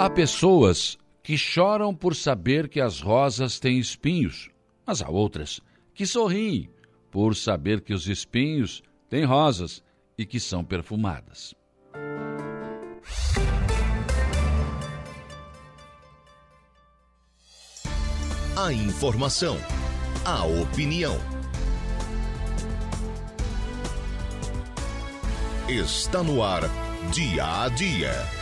Há pessoas que choram por saber que as rosas têm espinhos, mas há outras que sorriem por saber que os espinhos têm rosas e que são perfumadas. A informação, a opinião. Está no ar, dia a dia.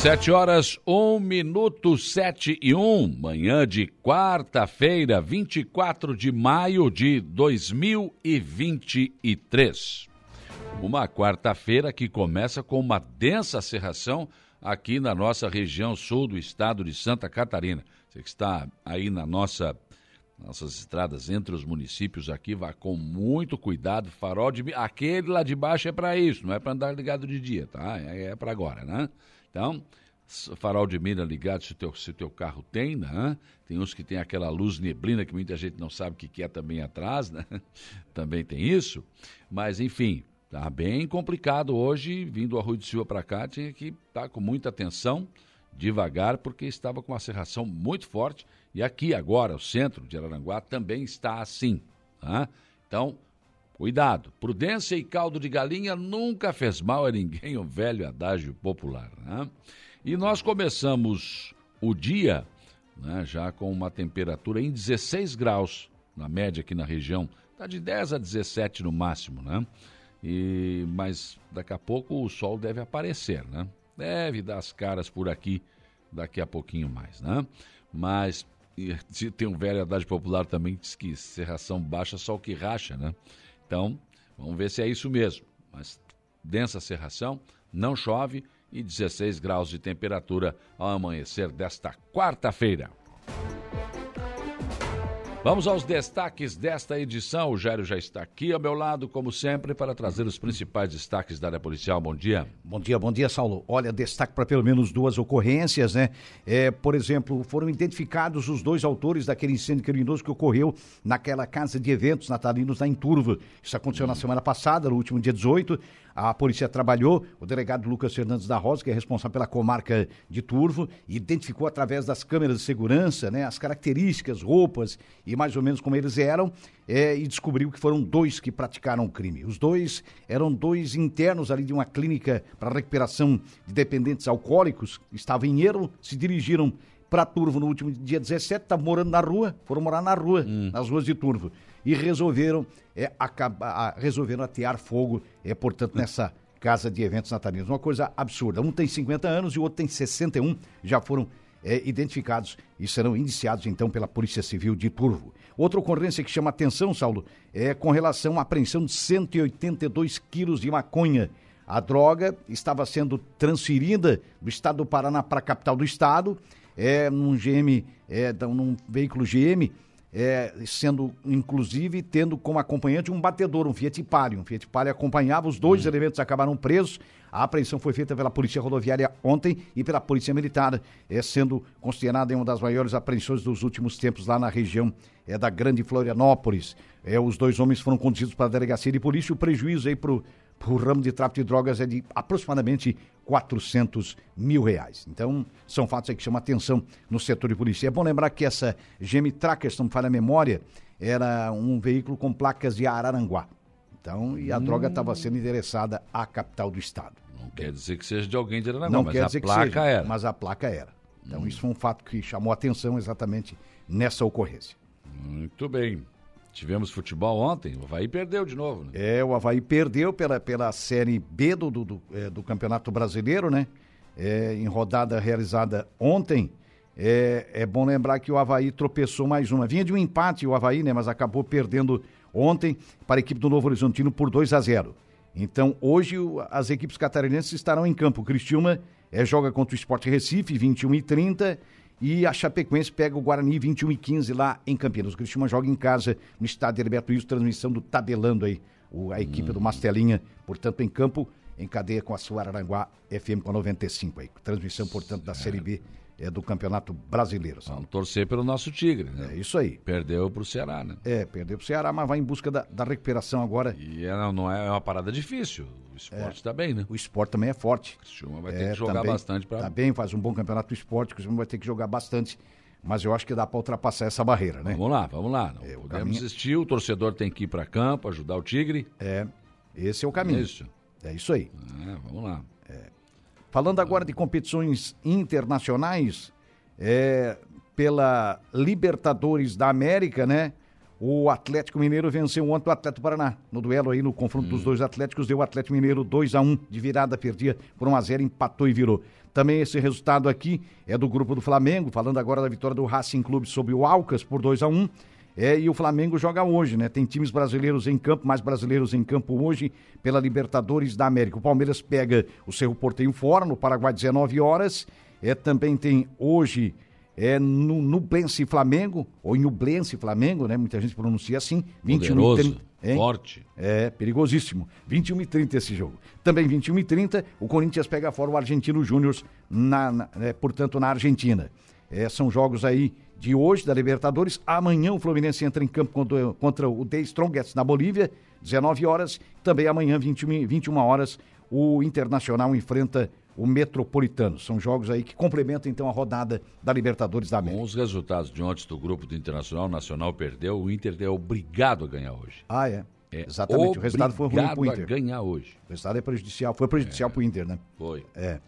Sete horas, um minuto, sete e um, manhã de quarta-feira, 24 de maio de 2023. Uma quarta-feira que começa com uma densa cerração aqui na nossa região sul do estado de Santa Catarina. Você que está aí na nossa nossas estradas entre os municípios aqui, vá com muito cuidado. Farol de aquele lá de baixo é para isso, não é para andar ligado de dia, tá? É, é para agora, né? Então, farol de mira ligado se o teu, se teu carro tem, né? Tem uns que tem aquela luz neblina que muita gente não sabe o que, é também atrás, né? Também tem isso. Mas, enfim, tá bem complicado hoje. Vindo a Rui de Silva para cá, tinha que estar tá com muita atenção, devagar, porque estava com uma serração muito forte. E aqui agora, o centro de Araranguá também está assim. Tá? Então, Cuidado, prudência e caldo de galinha nunca fez mal a ninguém, um velho adágio popular. Né? E nós começamos o dia né, já com uma temperatura em 16 graus, na média aqui na região. Está de 10 a 17 no máximo, né? E, mas daqui a pouco o sol deve aparecer, né? Deve dar as caras por aqui daqui a pouquinho mais, né? Mas e, tem um velho adágio popular também que diz que serração baixa só o que racha, né? Então, vamos ver se é isso mesmo. Mas densa serração, não chove e 16 graus de temperatura ao amanhecer desta quarta-feira. Vamos aos destaques desta edição. O Jairo já está aqui ao meu lado, como sempre, para trazer os principais destaques da área policial. Bom dia. Bom dia, bom dia, Saulo. Olha, destaque para pelo menos duas ocorrências, né? É, por exemplo, foram identificados os dois autores daquele incêndio criminoso que ocorreu naquela casa de eventos natalinos lá em Turva. Isso aconteceu hum. na semana passada, no último dia 18. A polícia trabalhou, o delegado Lucas Fernandes da Rosa, que é responsável pela comarca de Turvo, identificou através das câmeras de segurança né, as características, roupas e mais ou menos como eles eram, é, e descobriu que foram dois que praticaram o crime. Os dois eram dois internos ali de uma clínica para recuperação de dependentes alcoólicos, estavam em erro, se dirigiram para Turvo no último dia 17, estavam morando na rua, foram morar na rua, hum. nas ruas de Turvo e resolveram é, acabar, resolveram atear fogo, é, portanto, nessa casa de eventos natalinos. Uma coisa absurda. Um tem 50 anos e o outro tem 61, já foram é, identificados e serão indiciados então pela Polícia Civil de Turvo. Outra ocorrência que chama atenção, Saulo, é com relação à apreensão de 182 quilos de maconha. A droga estava sendo transferida do estado do Paraná para a capital do estado, é, num GM, é, num veículo GM, é, sendo inclusive tendo como acompanhante um batedor, um Fiat Palio. Um Fiat Palio acompanhava, os dois hum. elementos acabaram presos. A apreensão foi feita pela Polícia Rodoviária ontem e pela Polícia Militar, é, sendo considerada uma das maiores apreensões dos últimos tempos lá na região é, da Grande Florianópolis. É, os dois homens foram conduzidos para a delegacia de polícia. O prejuízo aí para o ramo de tráfico de drogas é de aproximadamente 400 mil reais. Então, são fatos aí que chamam atenção no setor de polícia. É bom lembrar que essa Gemi Tracker, se não me falha a memória, era um veículo com placas de Araranguá. Então, e a hum. droga estava sendo endereçada à capital do estado. Não quer dizer que seja de alguém de Araranguá, não mas quer dizer a placa seja, era. Mas a placa era. Então, hum. isso foi um fato que chamou atenção exatamente nessa ocorrência. Muito bem. Tivemos futebol ontem, o Havaí perdeu de novo, né? É, o Havaí perdeu pela, pela Série B do, do, do, é, do Campeonato Brasileiro, né? É, em rodada realizada ontem. É, é bom lembrar que o Havaí tropeçou mais uma. Vinha de um empate o Havaí, né? Mas acabou perdendo ontem para a equipe do Novo Horizontino por 2 a 0. Então, hoje as equipes catarinenses estarão em campo. O Cristiúma é, joga contra o Sport Recife, 21 e 30 e a Chapecoense pega o Guarani 21 e 15 lá em Campinas. O Cristiúma joga em casa no estádio Herberto Wilson, transmissão do Tabelando aí, o, a equipe hum. do Mastelinha, portanto, em campo, em cadeia com a sua Aranguá FM com 95 aí. Transmissão, portanto, da Série B é, do Campeonato Brasileiro. Vamos torcer pelo nosso Tigre, né? É isso aí. Perdeu pro Ceará, né? É, perdeu pro Ceará, mas vai em busca da, da recuperação agora. E é, não é uma parada difícil. O esporte está bem, né? O esporte também é forte. O Criciúma vai É, ter que jogar também- bastante para Tá bem, faz um bom campeonato do esporte, o Criciúma vai ter que jogar bastante. Mas eu acho que dá para ultrapassar essa barreira, né? Vamos lá, vamos lá. Não É, o podemos caminho- desistir, o torcedor tem que ir para campo, ajudar o Tigre. É, esse é o caminho. Isso. É isso aí. É, vamos lá. Falando agora de competições internacionais, é, pela Libertadores da América, né? O Atlético Mineiro venceu ontem o Atlético Paraná. No duelo aí, no confronto dos dois Atléticos, deu o Atlético Mineiro 2 a 1 de virada, perdia por 1 a 0 empatou e virou. Também esse resultado aqui é do grupo do Flamengo, falando agora da vitória do Racing Clube sobre o Alcas por 2 a 1 é, e o Flamengo joga hoje, né? Tem times brasileiros em campo, mais brasileiros em campo hoje pela Libertadores da América. O Palmeiras pega o Cerro Porteio fora, no Paraguai, 19 horas. É, também tem hoje é, no Nublense Flamengo, ou Nublense Flamengo, né? Muita gente pronuncia assim. 21 e Poderoso, 30, hein? forte. É, perigosíssimo. 21 e 30 esse jogo. Também 21 e 30, o Corinthians pega fora o Argentino Júnior, na, na- é, portanto, na Argentina. É, são jogos aí de hoje, da Libertadores. Amanhã o Fluminense entra em campo contra, contra o The Strongest na Bolívia, 19 horas. Também amanhã, 21, e- 21 horas, o Internacional enfrenta o Metropolitano. São jogos aí que complementam então a rodada da Libertadores da América. Com os resultados de ontem do grupo do Internacional, o Nacional perdeu, o Inter é obrigado a ganhar hoje. Ah, é. É Exatamente. O resultado foi ruim pro obrigado Inter. ganhar hoje. O resultado é prejudicial. Foi prejudicial pro Inter, né? Foi. É.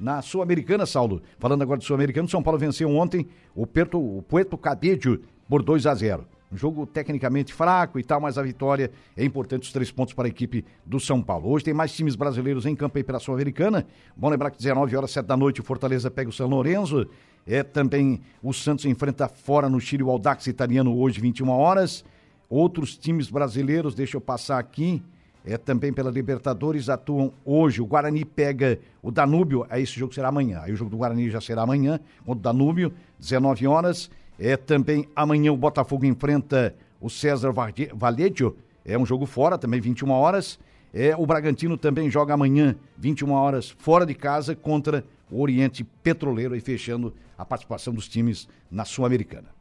Na Sul-Americana, Saulo, falando agora do Sul-Americano, São Paulo venceu ontem o, Perto, o Puerto Cabello por 2 a 0 Um jogo tecnicamente fraco e tal, mas a vitória é importante, os três pontos para a equipe do São Paulo. Hoje tem mais times brasileiros em campo aí pela Sul-Americana. Bom lembrar que 19 horas, 7 da noite, o Fortaleza pega o São Lourenço. É também o Santos enfrenta fora no Chile o Audax italiano hoje, 21 horas. Outros times brasileiros, deixa eu passar aqui é, também pela Libertadores atuam hoje. O Guarani pega o Danúbio, aí esse jogo será amanhã. Aí o jogo do Guarani já será amanhã, contra o Danúbio, 19 horas. É, também amanhã o Botafogo enfrenta o César Vallejo, é um jogo fora, também 21 horas. É, o Bragantino também joga amanhã, 21 horas, fora de casa, contra o Oriente Petroleiro, aí fechando a participação dos times na Sul-Americana.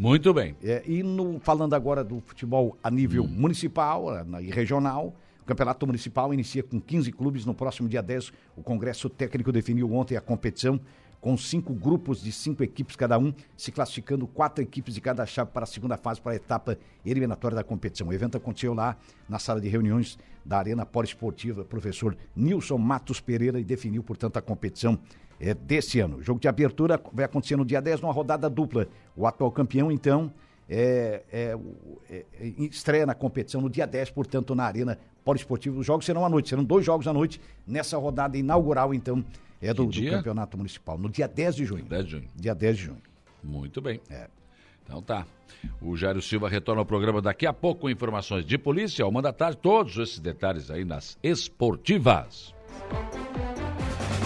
Muito bem. É, e no- falando agora do futebol a nível Hum. municipal eh, na- e regional, o Campeonato Municipal inicia com 15 clubes. No próximo dia 10, o Congresso Técnico definiu ontem a competição com cinco grupos de cinco equipes cada um, se classificando quatro equipes de cada chave para a segunda fase, para a etapa eliminatória da competição. O evento aconteceu lá na sala de reuniões da Arena Poliesportiva, professor Nilson Matos Pereira, e definiu, portanto, a competição é, desse ano. O jogo de abertura vai acontecer no dia 10, numa rodada dupla. O atual campeão, então, é, é, é, é, estreia na competição no dia 10, portanto, na Arena Poliesportiva. Os jogos serão à noite, serão dois jogos à noite nessa rodada inaugural, então, é do, do? Campeonato Municipal, no dia 10 de junho. 10 de junho. Dia 10 de junho. Muito bem. É. Então tá. O Jairo Silva retorna ao programa daqui a pouco com informações de polícia, uma da tarde, todos esses detalhes aí nas esportivas.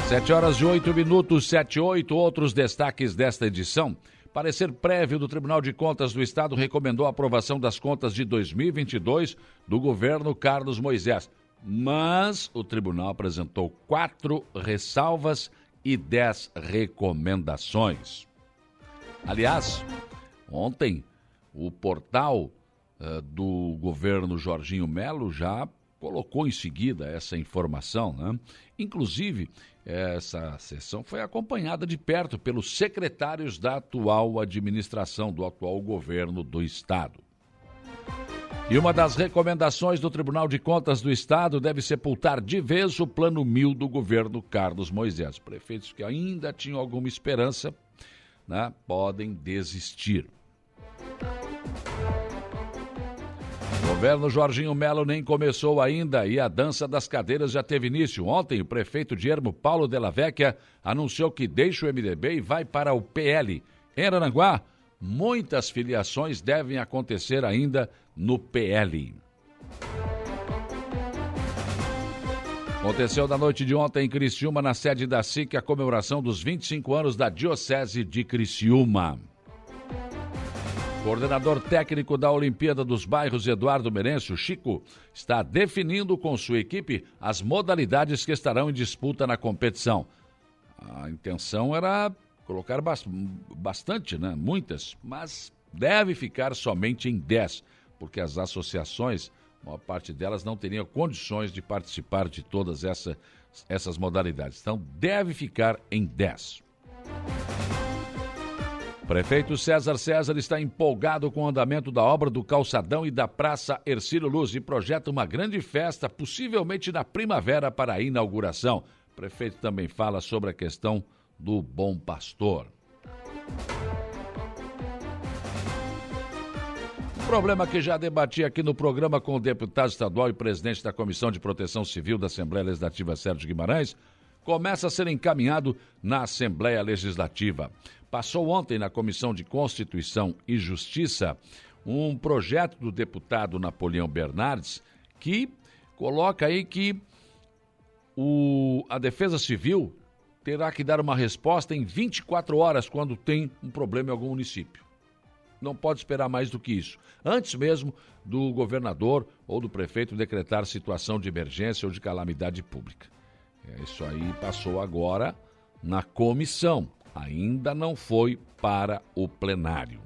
Sete horas e oito minutos, sete oito, outros destaques desta edição. Parecer prévio do Tribunal de Contas do Estado recomendou a aprovação das contas de 2022 do governo Carlos Moisés. Mas o tribunal apresentou quatro ressalvas e dez recomendações. Aliás, ontem o portal eh, do governo Jorginho Melo já colocou em seguida essa informação, né? Inclusive, essa sessão foi acompanhada de perto pelos secretários da atual administração, do atual governo do Estado. E uma das recomendações do Tribunal de Contas do Estado deve sepultar de vez o plano mil do governo Carlos Moisés. Prefeitos que ainda tinham alguma esperança né, podem desistir. Governo Jorginho Melo nem começou ainda e a dança das cadeiras já teve início. Ontem, o prefeito de Ermo, Paulo Della Vecchia, anunciou que deixa o MDB e vai para o PL. Em Aranguá, muitas filiações devem acontecer ainda no PL. Aconteceu na noite de ontem em Criciúma, na sede da SIC, a comemoração dos 25 anos da Diocese de Criciúma. Coordenador técnico da Olimpíada dos Bairros, Eduardo Merencio, Chico, está definindo com sua equipe as modalidades que estarão em disputa na competição. A intenção era colocar bastante, né? muitas, mas deve ficar somente em 10, porque as associações, a maior parte delas não teriam condições de participar de todas essa, essas modalidades. Então, deve ficar em 10. Prefeito César César está empolgado com o andamento da obra do calçadão e da Praça Ercílio Luz e projeta uma grande festa, possivelmente na primavera, para a inauguração. Prefeito também fala sobre a questão do Bom Pastor. Problema que já debati aqui no programa com o deputado estadual e presidente da Comissão de Proteção Civil da Assembleia Legislativa, Sérgio Guimarães, começa a ser encaminhado na Assembleia Legislativa. Passou ontem na Comissão de Constituição e Justiça um projeto do deputado Napoleão Bernardes que coloca aí que o, a Defesa Civil terá que dar uma resposta em 24 horas quando tem um problema em algum município. Não pode esperar mais do que isso. Antes mesmo do governador ou do prefeito decretar situação de emergência ou de calamidade pública. É, isso aí passou agora na comissão ainda não foi para o plenário.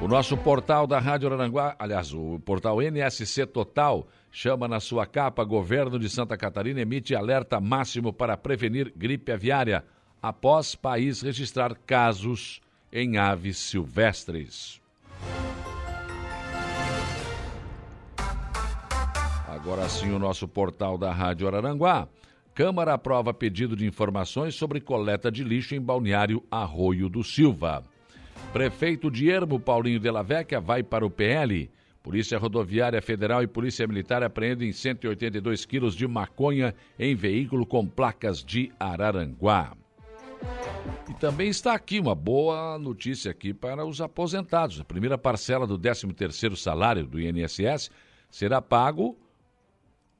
O nosso portal da Rádio Aranguá, aliás, o portal NSC Total, chama na sua capa: Governo de Santa Catarina emite alerta máximo para prevenir gripe aviária após país registrar casos em aves silvestres. Agora sim, o nosso portal da Rádio Araranguá. Câmara aprova pedido de informações sobre coleta de lixo em balneário Arroio do Silva. Prefeito de Ermo, Paulinho de la Vecchia, vai para o PL. Polícia Rodoviária Federal e Polícia Militar apreendem 182 quilos de maconha em veículo com placas de Araranguá. E também está aqui uma boa notícia aqui para os aposentados. A primeira parcela do 13º salário do INSS será pago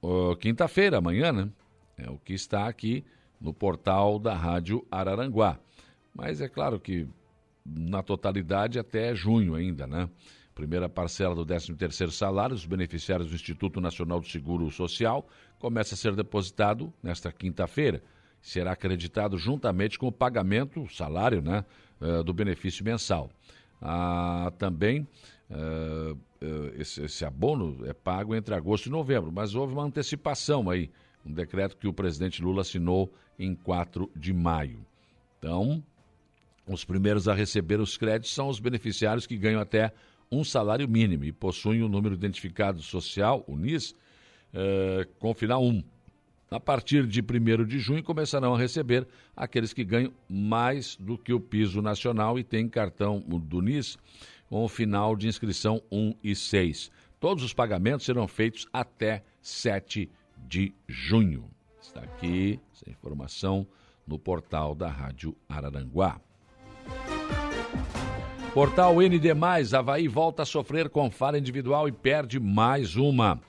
uh, quinta-feira, amanhã, né? É o que está aqui no portal da Rádio Araranguá. Mas é claro que na totalidade até junho ainda, né? Primeira parcela do 13º salário dos beneficiários do Instituto Nacional do Seguro Social começa a ser depositado nesta quinta-feira. Será acreditado juntamente com o pagamento, o salário, né, uh, do benefício mensal. Ah, também uh, esse, esse, abono é pago entre agosto e novembro, mas houve uma antecipação aí, um decreto que o presidente Lula assinou em 4 de maio. Então, os primeiros a receber os créditos são os beneficiários que ganham até um salário mínimo e possuem o um número identificado social, o NIS, com final 1. A partir de 1 de junho começarão a receber aqueles que ganham mais do que o piso nacional e têm cartão do NIS com o final de inscrição 1 e 6. Todos os pagamentos serão feitos até 7 de junho. Está aqui essa informação no portal da Rádio Araranguá. Portal ND+, Havaí volta a sofrer com falha individual e perde mais uma.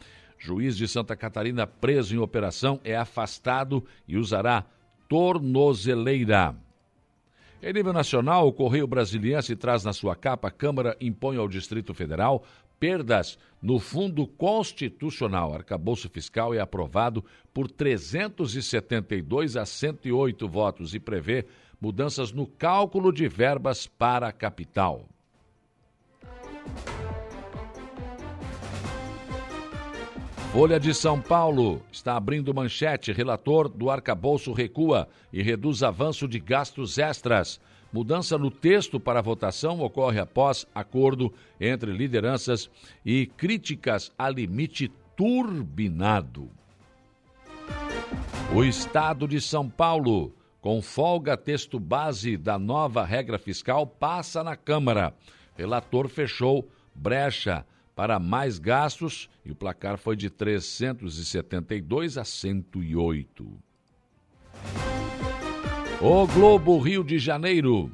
Juiz de Santa Catarina preso em operação é afastado e usará tornozeleira. Em nível nacional, o Correio Brasiliense traz na sua capa: a Câmara impõe ao Distrito Federal perdas no Fundo Constitucional. Arcabouço Fiscal é aprovado por 372 a 108 votos e prevê mudanças no cálculo de verbas para a capital. Folha de São Paulo está abrindo manchete. Relator do arcabouço recua e reduz avanço de gastos extras. Mudança no texto para a votação ocorre após acordo entre lideranças e críticas a limite turbinado. O Estado de São Paulo, com folga texto base da nova regra fiscal, passa na Câmara. Relator fechou brecha para mais gastos e o placar foi de 372 a 108. O Globo Rio de Janeiro.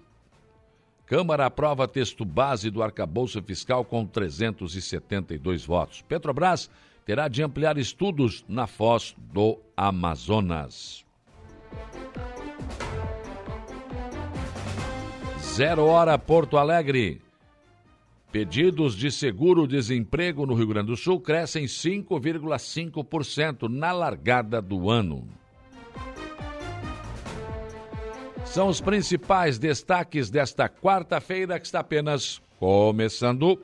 Câmara aprova texto base do arcabouço fiscal com 372 votos. Petrobras terá de ampliar estudos na foz do Amazonas. Zero hora Porto Alegre. Pedidos de seguro-desemprego no Rio Grande do Sul crescem 5,5% na largada do ano. São os principais destaques desta quarta-feira que está apenas começando.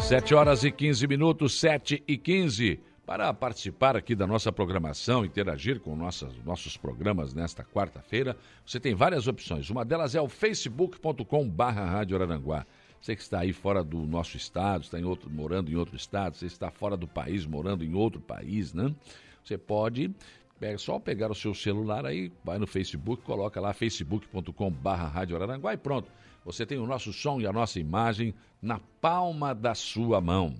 7 horas e 15 minutos, 7 e 15. Para participar aqui da nossa programação, interagir com nossas, nossos programas nesta quarta-feira, você tem várias opções. Uma delas é o facebook.com barra Rádio Araranguá. Você que está aí fora do nosso estado, está em outro, morando em outro estado, você está fora do país, morando em outro país, né? Você pode é só pegar o seu celular aí, vai no Facebook, coloca lá facebook.com barra Rádio Araranguá e pronto. Você tem o nosso som e a nossa imagem na palma da sua mão.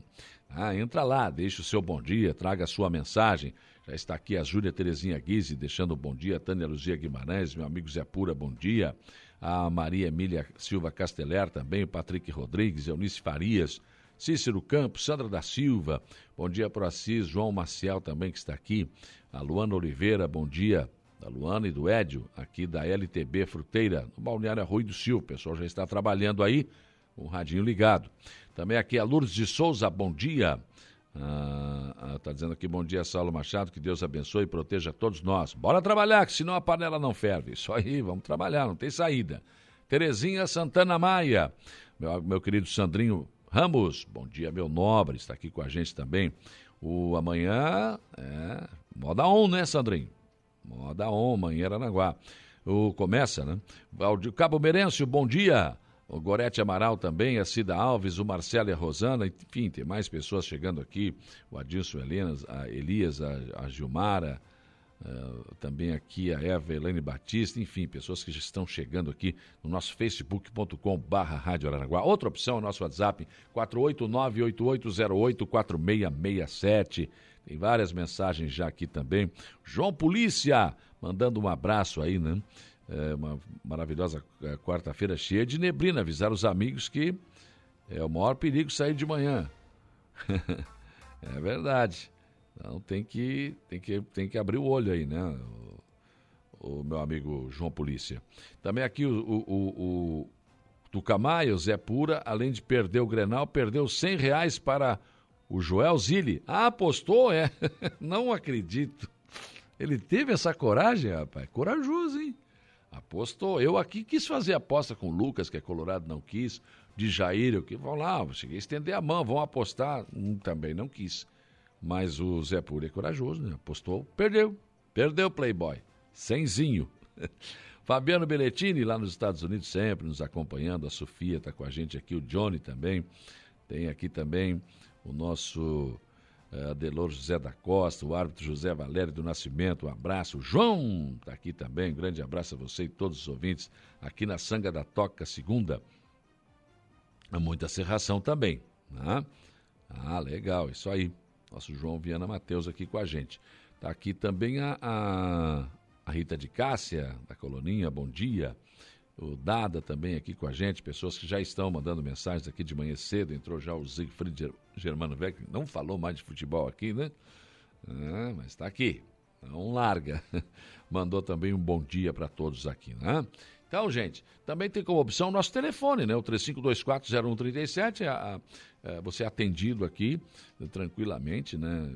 Ah, entra lá, deixa o seu bom dia, traga a sua mensagem. Já está aqui a Júlia Terezinha Guise deixando bom dia, Tânia Luzia Guimarães, meu amigo Zé Pura, bom dia. A Maria Emília Silva Casteler também, o Patrick Rodrigues, Eunice Farias, Cícero Campos, Sandra da Silva, bom dia para o Assis, João Maciel também que está aqui. A Luana Oliveira, bom dia. Da Luana e do Édio, aqui da LTB Fruteira, no Balneário Rui do Sil. O pessoal já está trabalhando aí, com o radinho ligado. Também aqui a Lourdes de Souza, bom dia. Está ah, ah, tá dizendo aqui, bom dia, Saulo Machado, que Deus abençoe e proteja todos nós. Bora trabalhar, que senão a panela não ferve. Isso aí, vamos trabalhar, não tem saída. Terezinha Santana Maia, meu, meu querido Sandrinho Ramos, bom dia, meu nobre, está aqui com a gente também. O amanhã, é, moda on, né, Sandrinho? Moda on, amanhã Aranaguá. O começa, né? O Cabo Merencio, bom dia o Gorete Amaral também, a Cida Alves, o Marcelo e a Rosana, enfim, tem mais pessoas chegando aqui, o Adilson Helenas, a Elias, a, a Gilmara, uh, também aqui a Eva Helene Batista, enfim, pessoas que já estão chegando aqui no nosso facebook.com barra Rádio Aranaguá. Outra opção é o nosso WhatsApp, 489-8808-4667. Tem várias mensagens já aqui também. João Polícia, mandando um abraço aí, né? É, uma maravilhosa é, quarta-feira cheia de neblina. Avisar os amigos que é o maior perigo sair de manhã. é verdade. Então tem que, tem, que, tem que abrir o olho aí, né? O, o meu amigo João Polícia. Também aqui o, o, o, Zé Pura, além de perder o Grenal, perdeu 100 reais para o Joel Zilli. Ah, apostou? É. Não acredito. Ele teve essa coragem, rapaz. Corajoso, hein? Apostou. Eu aqui quis fazer aposta com o Lucas, que é colorado, não quis. De Jair, eu que vão lá, cheguei a estender a mão, vão apostar. Hum, também não quis. Mas o Zé Pura é corajoso, né? Apostou, perdeu. Perdeu o Playboy. Cenzinho. Fabiano Belletini, lá nos Estados Unidos, sempre nos acompanhando. A Sofia está com a gente aqui, o Johnny também. Tem aqui também o nosso Adelor José da Costa, o árbitro José Valério do Nascimento, um abraço. João está aqui também, um grande abraço a você e todos os ouvintes aqui na Sanga da Toca Segunda. Há muita serração também. Né? Ah, legal, isso aí. Nosso João Viana Matheus aqui com a gente. Está aqui também a, a, a Rita de Cássia, da Coloninha, bom dia o Dada também aqui com a gente, pessoas que já estão mandando mensagens aqui de manhã cedo. Entrou já o Siegfried Germano que não falou mais de futebol aqui, né? Ah, mas está aqui. Não larga. Mandou também um bom dia para todos aqui, né? Então, gente, também tem como opção o nosso telefone, né? O 35240137, a, a, a, é, você é atendido aqui tranquilamente, né?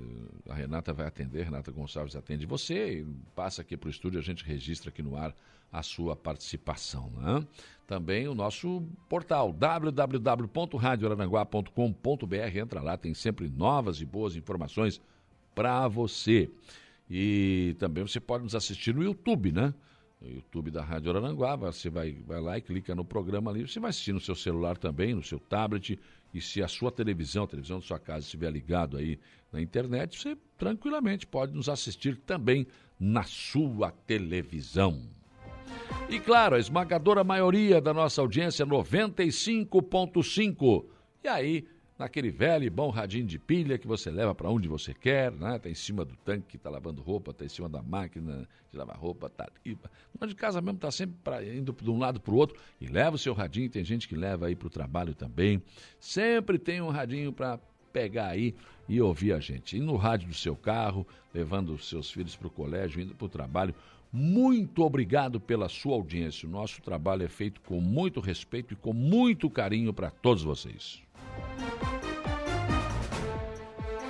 A Renata vai atender, Renata Gonçalves atende você, passa aqui para o estúdio, a gente registra aqui no ar a sua participação. Né? Também o nosso portal www.radioaranguá.com.br. Entra lá, tem sempre novas e boas informações para você. E também você pode nos assistir no YouTube, né? No YouTube da Rádio Aranguá, você vai, vai lá e clica no programa ali, você vai assistir no seu celular também, no seu tablet, e se a sua televisão, a televisão da sua casa estiver ligado aí na internet, você tranquilamente pode nos assistir também na sua televisão. E claro, a esmagadora maioria da nossa audiência, 95.5. E aí, naquele velho e bom radinho de pilha que você leva para onde você quer, né? Tá em cima do tanque que tá lavando roupa, tá em cima da máquina de lavar roupa, tá ali. Mas de casa mesmo tá sempre pra, indo de um lado para o outro e leva o seu radinho, tem gente que leva aí para o trabalho também. Sempre tem um radinho para pegar aí e ouvir a gente. E no rádio do seu carro, levando os seus filhos para o colégio, indo para o trabalho. Muito obrigado pela sua audiência. O nosso trabalho é feito com muito respeito e com muito carinho para todos vocês.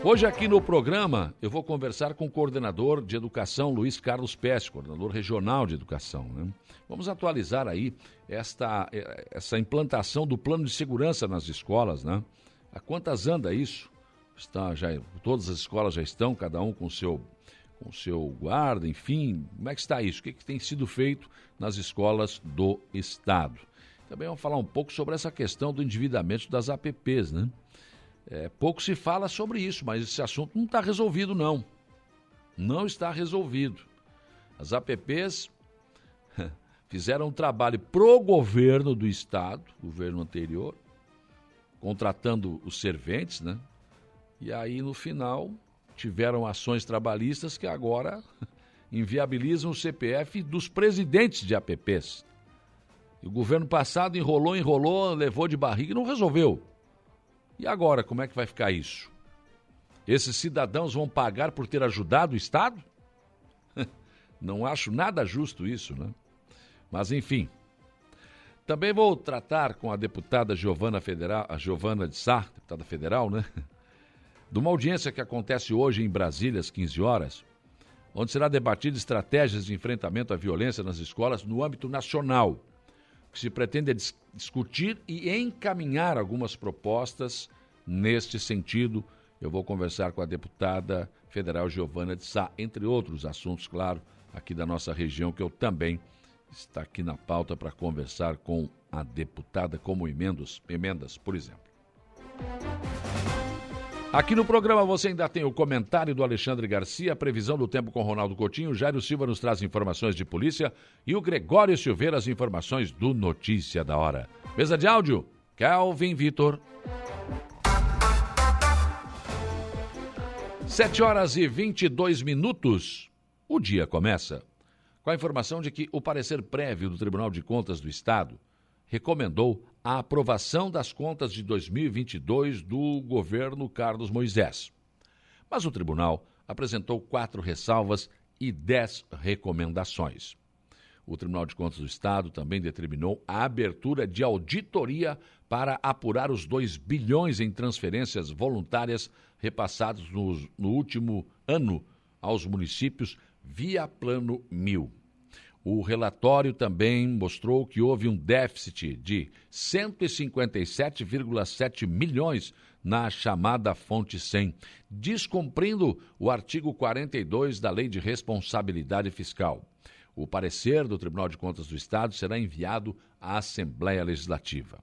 Hoje aqui no programa eu vou conversar com o coordenador de educação Luiz Carlos Pérez, coordenador regional de educação. Né? Vamos atualizar aí esta, essa implantação do plano de segurança nas escolas, né? Há quantas anda isso? Está, já, todas as escolas já estão, cada um com seu com seu guarda, enfim, como é que está isso? O que, que tem sido feito nas escolas do Estado? Também vamos falar um pouco sobre essa questão do endividamento das APPs, né? É, pouco se fala sobre isso, mas esse assunto não está resolvido, não. Não está resolvido. As APPs fizeram um trabalho pro governo do Estado, governo anterior, contratando os serventes, né? E aí, no final, tiveram ações trabalhistas que agora inviabilizam o CPF dos presidentes de APPs. E o governo passado enrolou, enrolou, levou de barriga e não resolveu. E agora, como é que vai ficar isso? Esses cidadãos vão pagar por ter ajudado o Estado? Não acho nada justo isso, né? Mas enfim. Também vou tratar com a deputada Giovana Federal, a Giovana de Sá, deputada federal, né? De uma audiência que acontece hoje em Brasília às 15 horas, onde será debatida estratégias de enfrentamento à violência nas escolas no âmbito nacional que se pretende é dis discutir e encaminhar algumas propostas neste sentido. Eu vou conversar com a deputada federal Giovana de Sá, entre outros assuntos, claro, aqui da nossa região, que eu também está aqui na pauta para conversar com a deputada, como emendas, emendas, por exemplo. Aqui no programa você ainda tem o comentário do Alexandre Garcia, a previsão do tempo com Ronaldo Coutinho, Jairo Silva nos traz informações de polícia e o Gregório Silveira as informações do Notícia da Hora. Mesa de áudio, Kelvin Vitor. 7 horas e 22 minutos. O dia começa com a informação de que o parecer prévio do Tribunal de Contas do Estado recomendou a aprovação das contas de 2022 do governo Carlos Moisés. Mas o tribunal apresentou quatro ressalvas e dez recomendações. O Tribunal de Contas do Estado também determinou a abertura de auditoria para apurar os 2 bilhões em transferências voluntárias repassados no, no último ano aos municípios via Plano Mil. O relatório também mostrou que houve um déficit de 157,7 milhões na chamada fonte 100, descumprindo o artigo 42 da Lei de Responsabilidade Fiscal. O parecer do Tribunal de Contas do Estado será enviado à Assembleia Legislativa.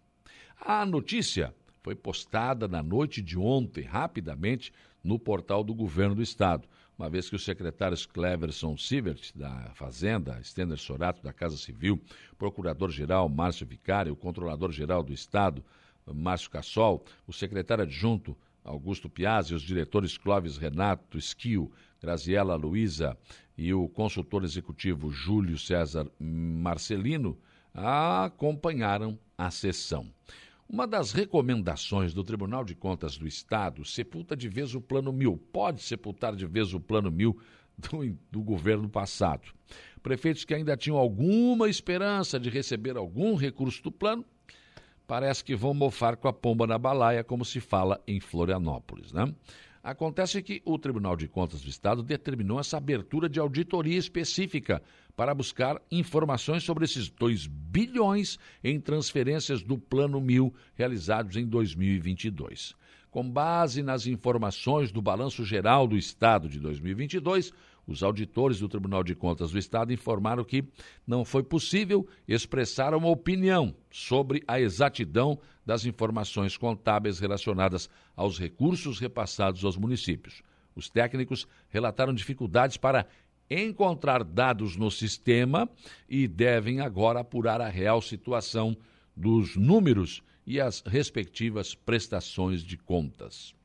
A notícia foi postada na noite de ontem, rapidamente, no portal do Governo do Estado uma vez que os secretários Cleverson Sivert, da Fazenda, Stender Sorato, da Casa Civil, procurador-geral Márcio Vicário, o controlador-geral do Estado, Márcio Cassol, o secretário adjunto Augusto Piazzi, os diretores Clóvis Renato, Esquio, Graziela Luiza e o consultor executivo Júlio César Marcelino acompanharam a sessão. Uma das recomendações do Tribunal de Contas do Estado sepulta de vez o Plano Mil, pode sepultar de vez o Plano Mil do, do governo passado. Prefeitos que ainda tinham alguma esperança de receber algum recurso do plano, parece que vão mofar com a pomba na balaia, como se fala em Florianópolis. Né? Acontece que o Tribunal de Contas do Estado determinou essa abertura de auditoria específica para buscar informações sobre esses 2 bilhões em transferências do Plano Mil realizados em 2022. Com base nas informações do Balanço Geral do Estado de 2022, os auditores do Tribunal de Contas do Estado informaram que não foi possível expressar uma opinião sobre a exatidão das informações contábeis relacionadas aos recursos repassados aos municípios. Os técnicos relataram dificuldades para encontrar dados no sistema e devem agora apurar a real situação dos números e as respectivas prestações de contas.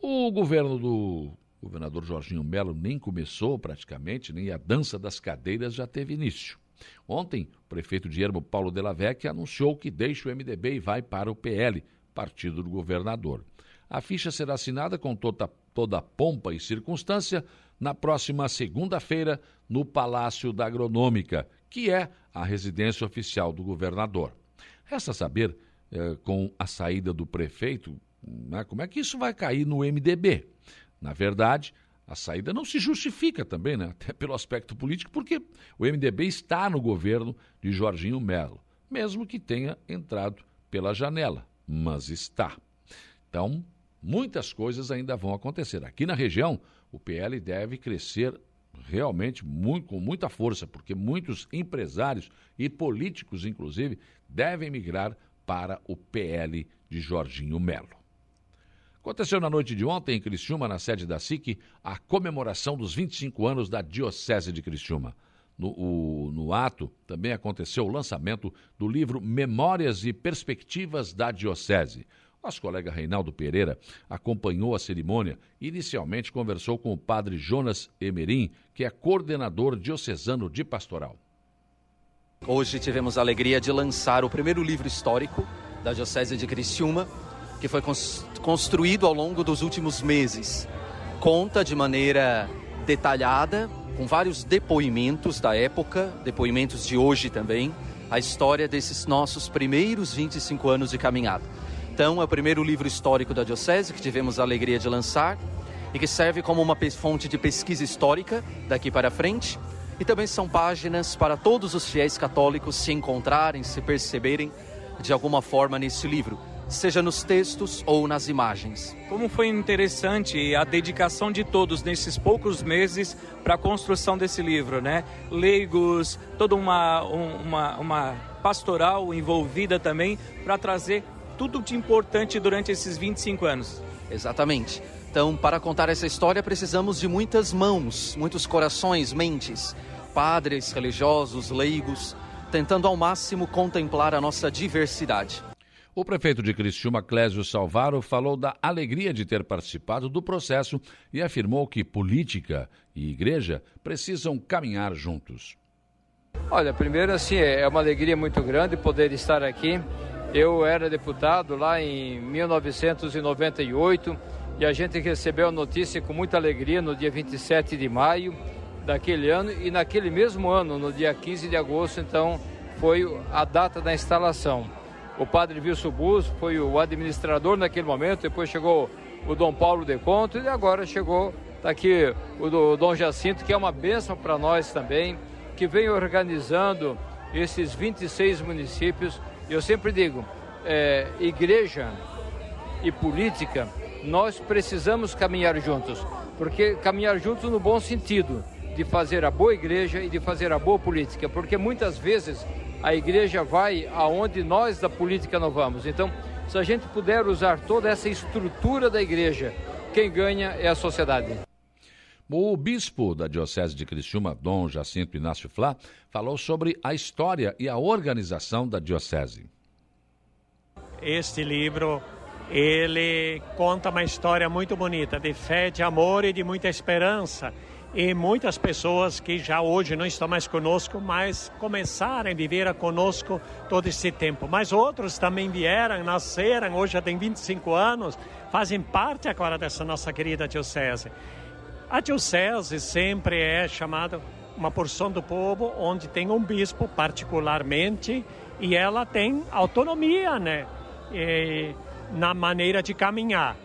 O governo do governador Jorginho Melo nem começou praticamente, nem a dança das cadeiras já teve início. Ontem, o prefeito de Ermo, Paulo Della Vecchia, anunciou que deixa o MDB e vai para o PL, partido do governador. A ficha será assinada com toda, toda pompa e circunstância na próxima segunda-feira no Palácio da Agronômica, que é a residência oficial do governador. Resta saber, eh, com a saída do prefeito, né, como é que isso vai cair no MDB. Na verdade, a saída não se justifica também, né? até pelo aspecto político, porque o MDB está no governo de Jorginho Melo, mesmo que tenha entrado pela janela, mas está. Então, muitas coisas ainda vão acontecer. Aqui na região, o PL deve crescer realmente muito, com muita força, porque muitos empresários e políticos, inclusive, devem migrar para o PL de Jorginho Melo. Aconteceu na noite de ontem em Criciúma, na sede da SIC, a comemoração dos 25 anos da Diocese de Criciúma. No, o, no, ato também aconteceu o lançamento do livro Memórias e Perspectivas da Diocese. Nosso colega Reinaldo Pereira acompanhou a cerimônia e inicialmente conversou com o padre Jonas Emerim, que é coordenador diocesano de pastoral. Hoje tivemos a alegria de lançar o primeiro livro histórico da Diocese de Criciúma, que foi construído ao longo dos últimos meses. Conta de maneira detalhada, com vários depoimentos da época, depoimentos de hoje também, a história desses nossos primeiros 25 anos de caminhada. Então, é o primeiro livro histórico da Diocese que tivemos a alegria de lançar e que serve como uma fonte de pesquisa histórica daqui para frente. E também são páginas para todos os fiéis católicos se encontrarem, se perceberem de alguma forma nesse livro seja nos textos ou nas imagens. Como foi interessante a dedicação de todos nesses poucos meses para a construção desse livro, né? Leigos, toda uma, uma, uma pastoral envolvida também para trazer tudo de importante durante esses 25 anos. Exatamente. Então, para contar essa história, precisamos de muitas mãos, muitos corações, mentes, padres, religiosos, leigos, tentando ao máximo contemplar a nossa diversidade. O prefeito de Criciúma, Clésio Salvaro, falou da alegria de ter participado do processo e afirmou que política e igreja precisam caminhar juntos. Olha, primeiro assim, é uma alegria muito grande poder estar aqui. Eu era deputado lá em 1998 e a gente recebeu a notícia com muita alegria no dia 27 de maio daquele ano e naquele mesmo ano, no dia 15 de agosto, então foi a data da instalação. O padre Wilson Bus foi o administrador naquele momento, depois chegou o Dom Paulo de Conto e agora chegou tá aqui o do Dom Jacinto, que é uma bênção para nós também, que vem organizando esses 26 municípios. Eu sempre digo, é, igreja e política, nós precisamos caminhar juntos, porque caminhar juntos no bom sentido, de fazer a boa igreja e de fazer a boa política, porque muitas vezes a igreja vai aonde nós da política não vamos. Então, se a gente puder usar toda essa estrutura da igreja, quem ganha é a sociedade. O bispo da Diocese de Criciúma, Dom Jacinto Inácio Flá, falou sobre a história e a organização da diocese. Este livro, ele conta uma história muito bonita de fé, de amor e de muita esperança e muitas pessoas que já hoje não estão mais conosco, mas começaram a viver conosco todo esse tempo. Mas outros também vieram, nasceram, hoje já tem 25 anos, fazem parte agora dessa nossa querida diocese. A diocese sempre é chamada uma porção do povo onde tem um bispo particularmente e ela tem autonomia, né? E, na maneira de caminhar.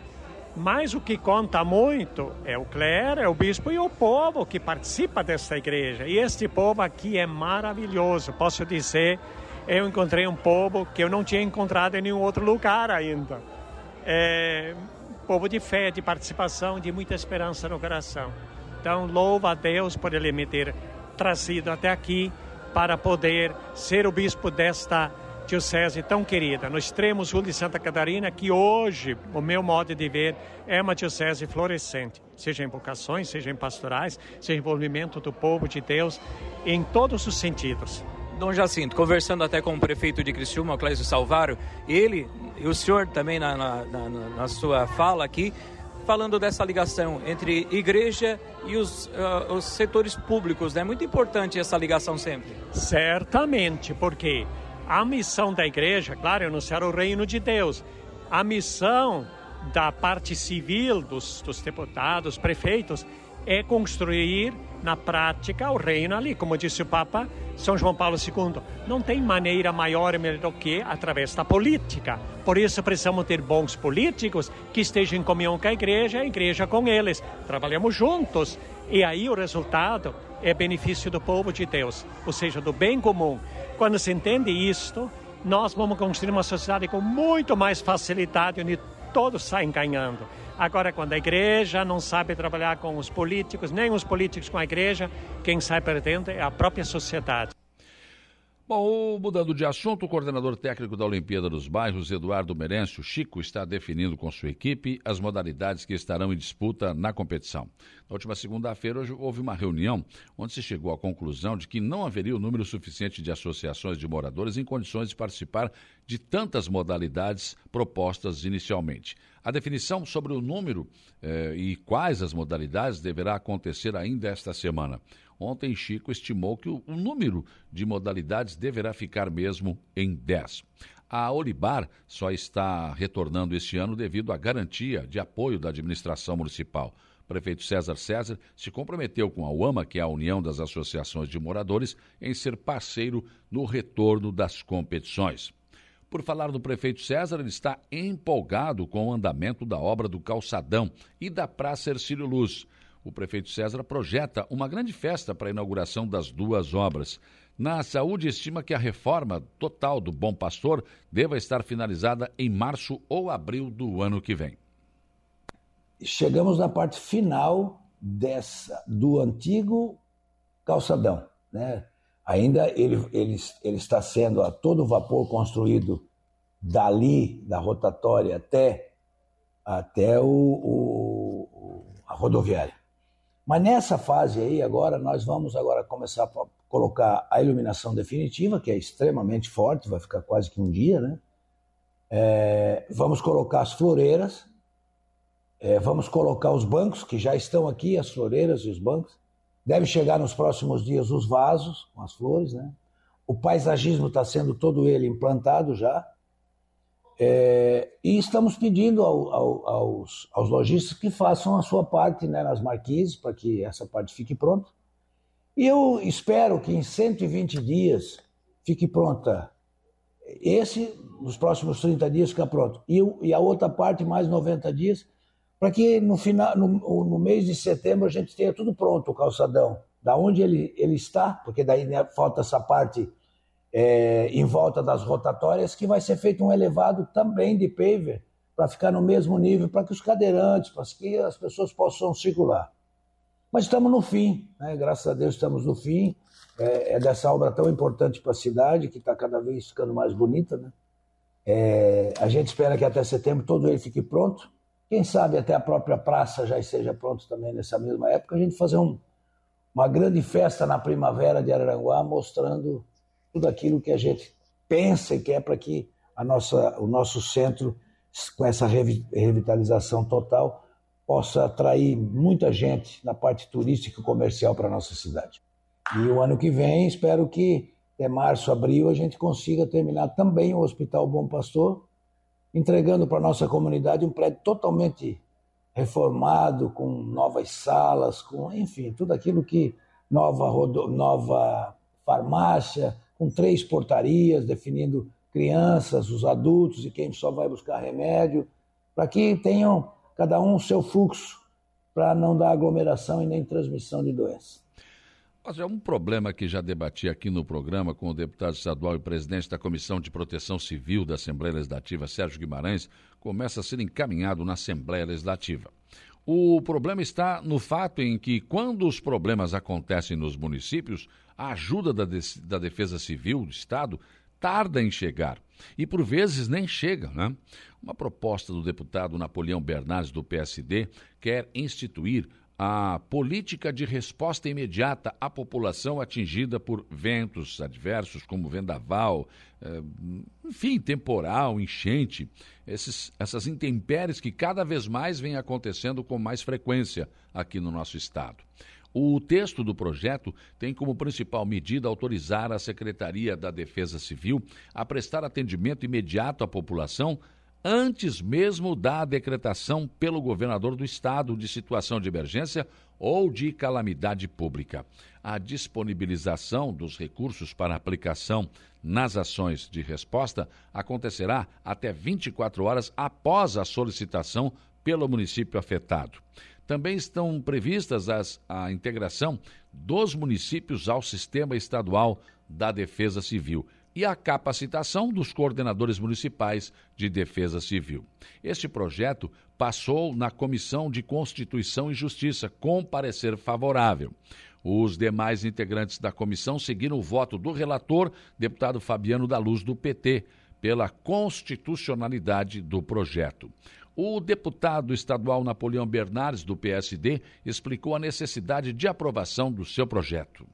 Mas o que conta muito é o clero, é o bispo e o povo que participa desta igreja. E este povo aqui é maravilhoso. Posso dizer, eu encontrei um povo que eu não tinha encontrado em nenhum outro lugar ainda. É povo de fé, de participação, de muita esperança no coração. Então, louva a Deus por ele me ter trazido até aqui para poder ser o bispo desta igreja diocese tão querida, no extremo sul de Santa Catarina, que hoje, o meu modo de ver, é uma diocese florescente, seja em vocações, seja em pastorais, seja em envolvimento do povo de Deus, em todos os sentidos. Dom Jacinto, conversando até com o prefeito de Criciúma, Clésio Salvaro, ele e o senhor também na, na, na, na sua fala aqui, falando dessa ligação entre igreja e os, uh, os setores públicos. É né? muito importante essa ligação sempre. Certamente, porque a missão da igreja, claro, é anunciar o reino de Deus. A missão da parte civil dos, dos deputados, prefeitos, é construir na prática o reino ali, como disse o Papa São João Paulo II. Não tem maneira maior do que através da política. Por isso precisamos ter bons políticos que estejam em comunhão com a igreja, a igreja com eles. Trabalhamos juntos e aí o resultado é benefício do povo de Deus, ou seja, do bem comum. Quando se entende isto, nós vamos construir uma sociedade com muito mais facilidade, onde todos saem ganhando. Agora, quando a igreja não sabe trabalhar com os políticos, nem os políticos com a igreja, quem sai perdendo é a própria sociedade. Bom, mudando de assunto, o coordenador técnico da Olimpíada dos Bairros, Eduardo Merencio Chico, está definindo com sua equipe as modalidades que estarão em disputa na competição. Na última segunda-feira, houve uma reunião onde se chegou à conclusão de que não haveria o número suficiente de associações de moradores em condições de participar de tantas modalidades propostas inicialmente. A definição sobre o número eh, e quais as modalidades deverá acontecer ainda esta semana. Ontem, Chico estimou que o, número de modalidades deverá ficar mesmo em 10. A Olibar só está retornando este ano devido à garantia de apoio da administração municipal. O prefeito César César se comprometeu com a UAMA, que é a União das Associações de Moradores, em ser parceiro no retorno das competições. Por falar do prefeito César, ele está empolgado com o andamento da obra do calçadão e da Praça Ercílio Luz o prefeito César projeta uma grande festa para a inauguração das duas obras. Na saúde, estima que a reforma total do Bom Pastor deva estar finalizada em março ou abril do ano que vem. Chegamos na parte final dessa do antigo calçadão, né? Ainda ele, ele, ele está sendo a todo vapor construído dali da rotatória até até o, o a rodoviária. Mas nessa fase aí, agora, nós vamos agora começar a colocar a iluminação definitiva, que é extremamente forte, vai ficar quase que um dia, né? É, vamos colocar as floreiras, é, vamos colocar os bancos, que já estão aqui, as floreiras e os bancos. Deve chegar nos próximos dias os vasos com as flores, né? O paisagismo está sendo todo ele implantado já. É, e estamos pedindo ao, ao, aos, aos lojistas que façam a sua parte né, nas marquises para que essa parte fique pronta. E eu espero que em 120 dias fique pronta. Esse, nos próximos 30 dias, fica pronto. E, e a outra parte, mais 90 dias, para que no, final, no, no, mês de setembro a gente tenha tudo pronto, o calçadão. Da onde ele, ele está, porque daí né, falta essa parte é, em volta das rotatórias, que vai ser feito um elevado também de paver para ficar no mesmo nível, para que os cadeirantes, para que as pessoas possam circular. Mas estamos no fim, né? graças a Deus estamos no fim. É, é dessa obra tão importante para a cidade, que está cada vez ficando mais bonita. Né? É, a gente espera que até setembro todo ele fique pronto. Quem sabe até a própria praça já esteja pronto também nessa mesma época. A gente fazer um, uma grande festa na primavera de Araranguá, mostrando tudo aquilo que a gente pensa e quer para que a nossa, o nosso centro, com essa revitalização total, possa atrair muita gente na parte turística e comercial para a nossa cidade. E o ano que vem, espero que até março, abril, a gente consiga terminar também o Hospital Bom Pastor, entregando para a nossa comunidade um prédio totalmente reformado, com novas salas, com, enfim, tudo aquilo que nova, nova farmácia, com três portarias definindo crianças, os adultos e quem só vai buscar remédio, para que tenham cada um o seu fluxo, para não dar aglomeração e nem transmissão de doença. Mas é um problema que já debati aqui no programa com o deputado estadual e presidente da Comissão de Proteção Civil da Assembleia Legislativa, Sérgio Guimarães, começa a ser encaminhado na Assembleia Legislativa. O problema está no fato em que, quando os problemas acontecem nos municípios, a ajuda da, da Defesa Civil do Estado tarda em chegar e por vezes nem chega. Né? Uma proposta do deputado Napoleão Bernardes, do PSD, quer instituir a política de resposta imediata à população atingida por ventos adversos, como vendaval, eh, enfim, temporal, enchente, esses, essas intempéries que cada vez mais vêm acontecendo com mais frequência aqui no nosso estado. O texto do projeto tem como principal medida autorizar a Secretaria da Defesa Civil a prestar atendimento imediato à população antes mesmo da decretação pelo governador do estado de situação de emergência ou de calamidade pública. A disponibilização dos recursos para aplicação nas ações de resposta acontecerá até 24 horas após a solicitação pelo município afetado. Também estão previstas as, a integração dos municípios ao sistema estadual da Defesa Civil e a capacitação dos coordenadores municipais de defesa civil. Este projeto passou na Comissão de Constituição e Justiça com parecer favorável. Os demais integrantes da comissão seguiram o voto do relator, deputado Fabiano da Luz, do PT, pela constitucionalidade do projeto. O deputado estadual Napoleão Bernardes, do PSD, explicou a necessidade de aprovação do seu projeto.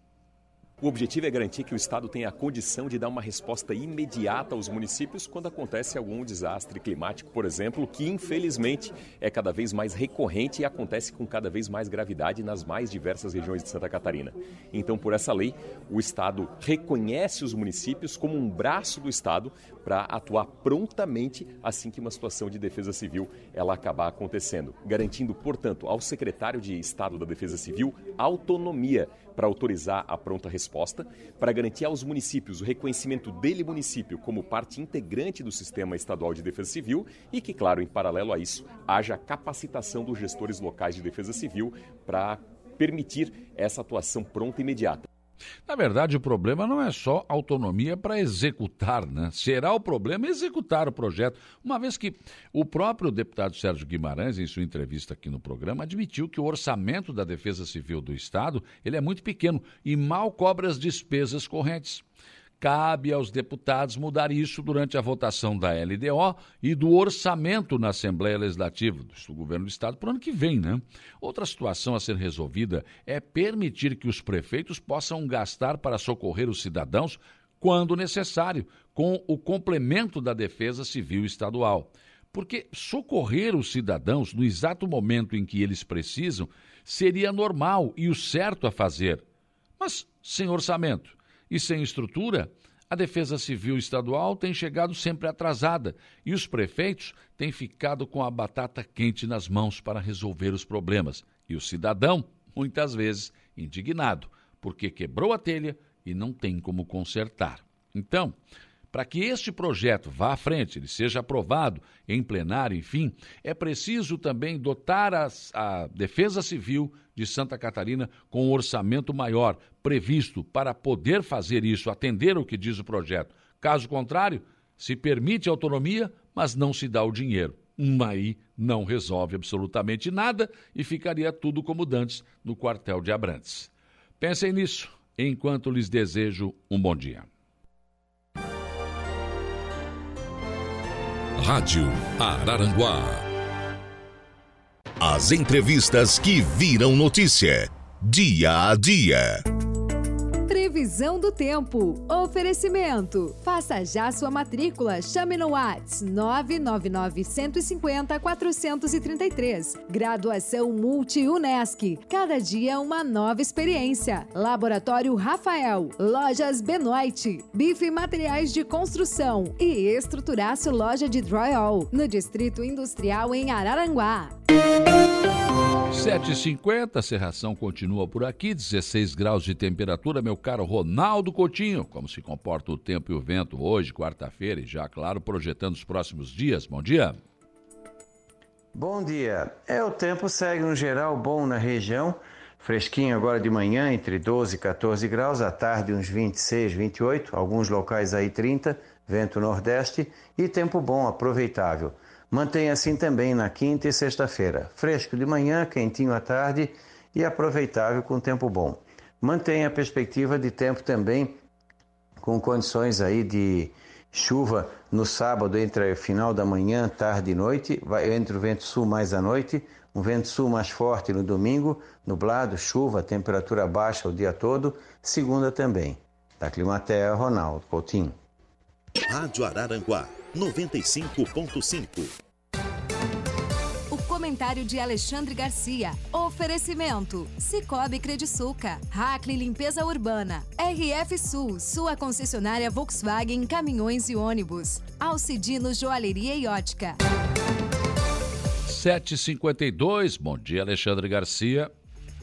O objetivo é garantir que o Estado tenha a condição de dar uma resposta imediata aos municípios quando acontece algum desastre climático, por exemplo, que infelizmente é cada vez mais recorrente e acontece com cada vez mais gravidade nas mais diversas regiões de Santa Catarina. Então, por essa lei, o Estado reconhece os municípios como um braço do Estado para atuar prontamente assim que uma situação de defesa civil ela acabar acontecendo, garantindo, portanto, ao secretário de Estado da Defesa Civil autonomia para autorizar a pronta resposta, para garantir aos municípios o reconhecimento dele município como parte integrante do sistema estadual de defesa civil e que, claro, em paralelo a isso, haja capacitação dos gestores locais de defesa civil para permitir essa atuação pronta e imediata. Na verdade, o problema não é só autonomia para executar, né? Será o problema executar o projeto, uma vez que o próprio deputado Sérgio Guimarães, em sua entrevista aqui no programa, admitiu que o orçamento da Defesa Civil do Estado ele é muito pequeno e mal cobre as despesas correntes. Cabe aos deputados mudar isso durante a votação da LDO e do orçamento na Assembleia Legislativa do governo do Estado para o ano que vem, né? Outra situação a ser resolvida é permitir que os prefeitos possam gastar para socorrer os cidadãos quando necessário, com o complemento da Defesa Civil Estadual. Porque socorrer os cidadãos no exato momento em que eles precisam seria normal e o certo a fazer. Mas sem orçamento e sem estrutura, a Defesa Civil Estadual tem chegado sempre atrasada e os prefeitos têm ficado com a batata quente nas mãos para resolver os problemas. E o cidadão, muitas vezes, indignado, porque quebrou a telha e não tem como consertar. Então, para que este projeto vá à frente, ele seja aprovado em plenário, enfim, é preciso também dotar as, a Defesa Civil de Santa Catarina com um orçamento maior previsto para poder fazer isso, atender o que diz o projeto. Caso contrário, se permite autonomia, mas não se dá o dinheiro. Aí não resolve absolutamente nada e ficaria tudo como dantes no quartel de Abrantes. Pensem nisso enquanto lhes desejo um bom dia. Rádio Araranguá. As entrevistas que viram notícia. Dia a dia. Previsão do tempo. Oferecimento. Faça já sua matrícula. Chame no Whats 999 150 433. Graduação Multi-UNESC. Cada dia uma nova experiência. Laboratório Rafael. Lojas Benoit. Bife Materiais de Construção. E Estruturaço Loja de Drywall. No Distrito Industrial em Araranguá. 7h50, a serração continua por aqui, 16 graus de temperatura, meu caro Ronaldo Coutinho. Como se comporta o tempo e o vento hoje, quarta-feira, e já, claro, projetando os próximos dias. Bom dia. Bom dia. É, o tempo segue um geral bom na região. Fresquinho agora de manhã, entre 12 e 14 graus, à tarde uns 26, 28, alguns locais aí 30, vento nordeste e tempo bom, aproveitável. Mantém assim também na quinta e sexta-feira. Fresco de manhã, quentinho à tarde e aproveitável com tempo bom. Mantém a perspectiva de tempo também com condições aí de chuva no sábado entre final da manhã, tarde e noite, vai entre o vento sul mais à noite, um vento sul mais forte no domingo, nublado, chuva, temperatura baixa o dia todo, segunda também. Da Climatea, Ronaldo Coutinho. Rádio Araranguá 95.5 Sanitário de Alexandre Garcia. Oferecimento: Cicobi Crediçuca, Hackley Limpeza Urbana, RF Sul, sua concessionária Volkswagen Caminhões e Ônibus, Alcidino Joalheria e Ótica. 752. Bom dia, Alexandre Garcia.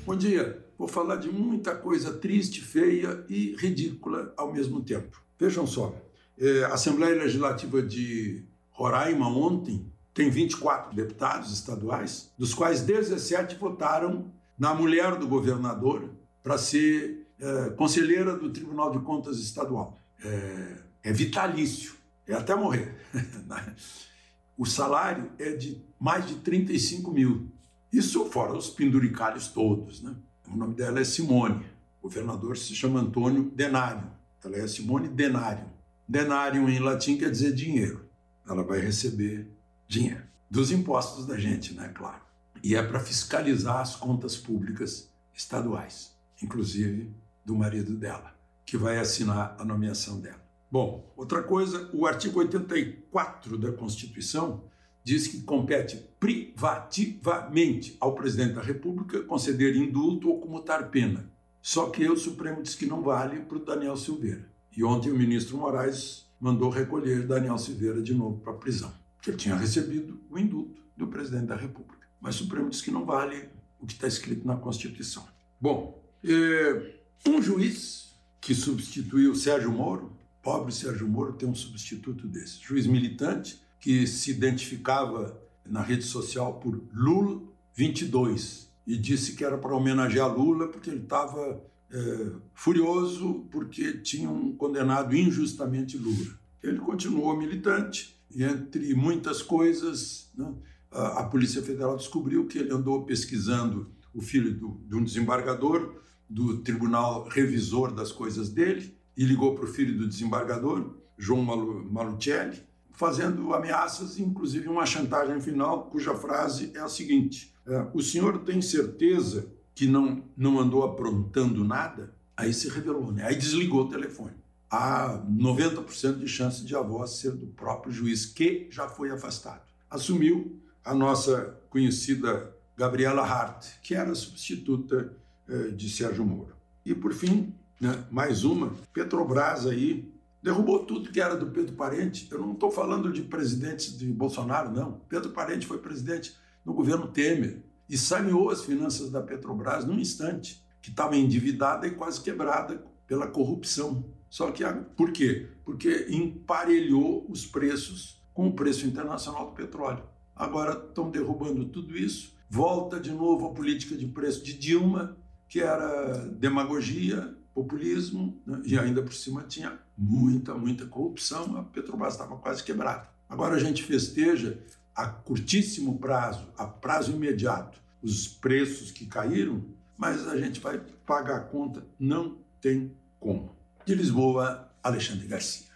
Bom dia. Vou falar de muita coisa triste, feia e ridícula ao mesmo tempo. Vejam só. É, a Assembleia Legislativa de Roraima ontem tem 24 deputados estaduais, dos quais 17 votaram na mulher do governador para ser é, conselheira do Tribunal de Contas Estadual. É, é vitalício, é até morrer. o salário é de mais de 35 mil. Isso fora os penduricalhos todos. Né? O nome dela é Simone. O governador se chama Antônio Denário. Ela é Simone Denário. Denário em latim quer dizer dinheiro. Ela vai receber dinheiro. Dos impostos da gente, né? Claro. E é para fiscalizar as contas públicas estaduais, inclusive do marido dela, que vai assinar a nomeação dela. Bom, outra coisa, o artigo 84 da Constituição diz que compete privativamente ao presidente da República conceder indulto ou comutar pena. Só que o Supremo diz que não vale para o Daniel Silveira. E ontem o ministro Moraes mandou recolher Daniel Silveira de novo para a prisão, porque ele tinha recebido o indulto do presidente da República. Mas o Supremo diz que não vale o que está escrito na Constituição. Bom, é, um juiz que substituiu Sérgio Moro pobre Sérgio Moro tem um substituto desse. Juiz militante que se identificava na rede social por Lula 22 e disse que era para homenagear Lula porque ele estava é, furioso porque tinham condenado injustamente Lula. Ele continuou militante entre muitas coisas né, a, a, Polícia Federal descobriu que ele andou pesquisando o filho do, de um desembargador do Tribunal Revisor das coisas dele e ligou para o filho do desembargador, João Malucelli, fazendo ameaças, inclusive uma chantagem final, cuja frase é a seguinte: é, O senhor tem certeza que não, não andou aprontando nada? Aí se revelou, né? aí desligou o telefone. Há 90% de chance de a voz ser do próprio juiz, que já foi afastado. Assumiu a nossa conhecida Gabriela Hart, que era substituta eh, de Sérgio Moro. E, por fim, né? mais uma, Petrobras aí derrubou tudo que era do Pedro Parente. Eu não estou falando de presidentes de Bolsonaro, não. Pedro Parente foi presidente no governo Temer e saneou as finanças da Petrobras num instante, que estava endividada e quase quebrada pela corrupção. Só que por quê? Porque emparelhou os preços com o preço internacional do petróleo. Agora estão derrubando tudo isso. Volta de novo a política de preço de Dilma, que era demagogia, populismo né? e ainda por cima tinha muita, muita corrupção. A Petrobras estava quase quebrada. Agora a gente festeja a curtíssimo prazo, a prazo imediato, os preços que caíram, mas a gente vai pagar a conta, não tem como. De Lisboa, Alexandre Garcia.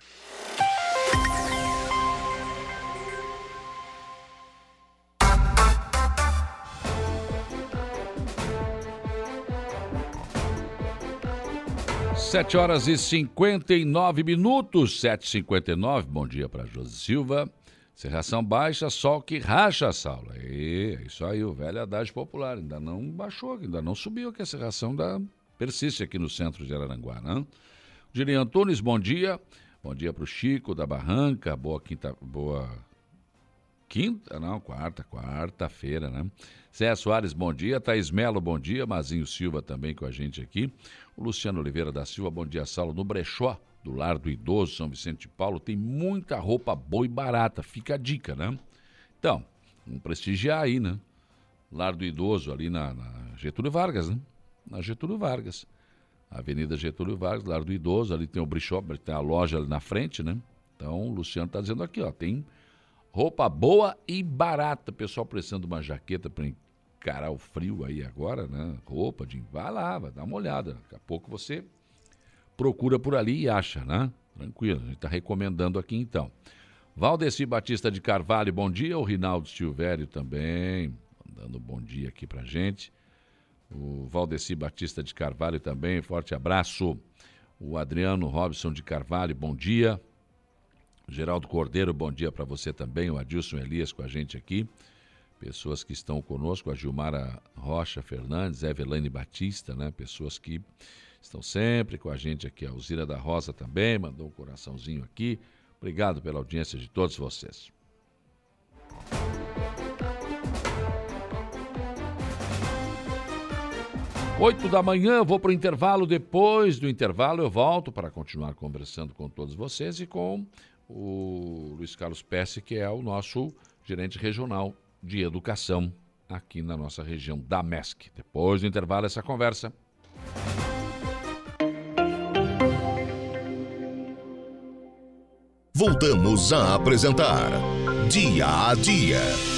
Sete horas e 59 minutos, 7h59. Bom dia para Josi Silva. Serração baixa, sol que racha a saula. É isso aí, o velho adágio popular. Ainda não baixou, ainda não subiu aqui a serração da persiste aqui no centro de Araranguá, né? Giri Antunes, bom dia. Bom dia para o Chico da Barranca. Boa quinta, boa quinta, não, quarta, quarta-feira, né? Zé Soares, bom dia. Thaís Melo, bom dia. Mazinho Silva também com a gente aqui. O Luciano Oliveira da Silva, bom dia, Saulo. No Brechó, do Lar do Idoso, São Vicente de Paulo, tem muita roupa boa e barata. Fica a dica, né? Então, vamos prestigiar aí, né? Lar do Idoso, ali na, na Getúlio Vargas, né? Na Getúlio Vargas. Avenida Getúlio Vargas, Lar do Idoso, ali tem o Brechó, tem a loja ali na frente, né? Então, o Luciano está dizendo aqui, ó, tem roupa boa e barata. Pessoal precisando de uma jaqueta para encarar o frio aí agora, né? Roupa de. Vai lá, vai dar uma olhada. Daqui a pouco você procura por ali e acha, né? Tranquilo, a gente está recomendando aqui então. Valdeci Batista de Carvalho, bom dia. O Rinaldo Silvério também, dando bom dia aqui pra gente. O Valdeci Batista de Carvalho também, forte abraço. O Adriano Robson de Carvalho, bom dia. Geraldo Cordeiro, bom dia para você também. O Adilson Elias com a gente aqui. pessoas que estão conosco, a Gilmara Rocha Fernandes, Evelane Batista, né? Pessoas que estão sempre com a gente aqui. A Alzira da Rosa também mandou um coraçãozinho aqui. Obrigado pela audiência de todos vocês. Oito da manhã, vou para o intervalo. Depois do intervalo, eu volto para continuar conversando com todos vocês e com o Luiz Carlos Pesce, que é o nosso gerente regional de educação aqui na nossa região da MESC. Depois do intervalo, essa conversa. Voltamos a apresentar Dia a Dia.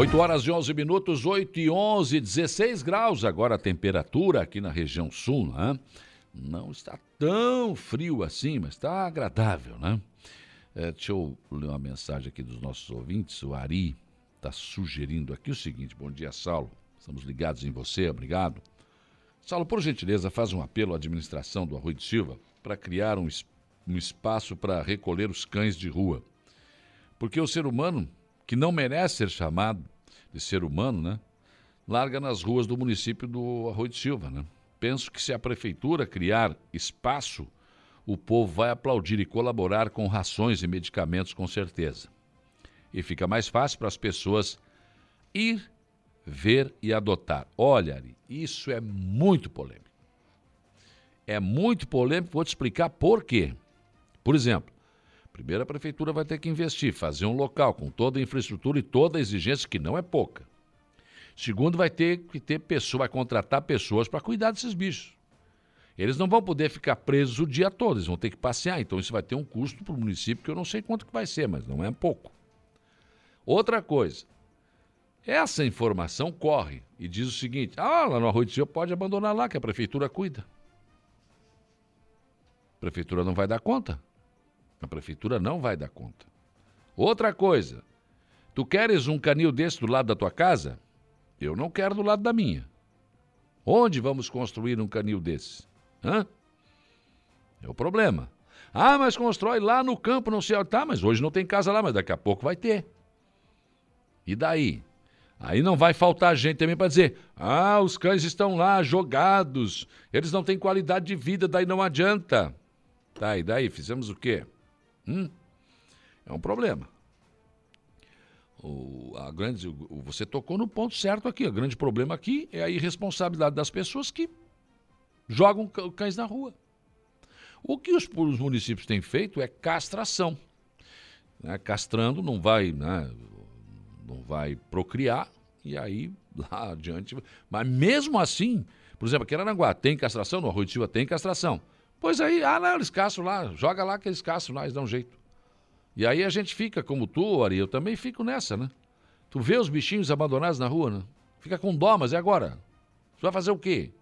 8 horas e 11 minutos, 8 e 11, 16 graus agora a temperatura aqui na região sul, né? Não está tão frio assim, mas está agradável, né? É, deixa eu ler uma mensagem aqui dos nossos ouvintes. O Ari está sugerindo aqui o seguinte: Bom dia, Saulo. Estamos ligados em você, obrigado. Saulo, por gentileza, faz um apelo à administração do Arroio de Silva para criar um, um espaço para recolher os cães de rua. Porque o ser humano que não merece ser chamado de ser humano, né? Larga nas ruas do município do Arroio de Silva, né? Penso que se a prefeitura criar espaço, o povo vai aplaudir e colaborar com rações e medicamentos com certeza. E fica mais fácil para as pessoas ir, ver e adotar. Olha, Ari, isso é muito polêmico. É muito polêmico, vou te explicar por quê. Por exemplo, Primeiro, a prefeitura vai ter que investir, fazer um local com toda a infraestrutura e toda a exigência, que não é pouca. Segundo, vai ter que ter pessoa, vai contratar pessoas para cuidar desses bichos. Eles não vão poder ficar presos o dia todo, eles vão ter que passear. Então, isso vai ter um custo para o município que eu não sei quanto que vai ser, mas não é pouco. Outra coisa, essa informação corre e diz o seguinte: ah, lá no Arroio de Seu pode abandonar lá, que a prefeitura cuida. A prefeitura não vai dar conta. A prefeitura não vai dar conta. Outra coisa, tu queres um canil desse do lado da tua casa? Eu não quero do lado da minha. Onde vamos construir um canil desse? Hã? É o problema. Ah, mas constrói lá no campo, não sei onde. Tá, mas hoje não tem casa lá, mas daqui a pouco vai ter. E daí? Aí não vai faltar gente também para dizer: ah, os cães estão lá jogados, eles não têm qualidade de vida, daí não adianta. Tá, e daí? Fizemos o quê? Hum, é um problema. O, a grande, o, você tocou no ponto certo aqui. O grande problema aqui é a irresponsabilidade das pessoas que jogam cães na rua. O que os, os municípios têm feito é castração. Né? Castrando não vai, né? não vai procriar, e aí lá adiante. Mas mesmo assim, por exemplo, aqui em Aranguá tem castração, no Arroio de Silva tem castração. Pois aí, ah, não, eles caçam lá, joga lá que eles caçam lá, eles dão um jeito. E aí a gente fica, como tu, Ari, eu também fico nessa, né? Tu vê os bichinhos abandonados na rua, né? Fica com dó, mas e agora? Tu vai fazer o quê?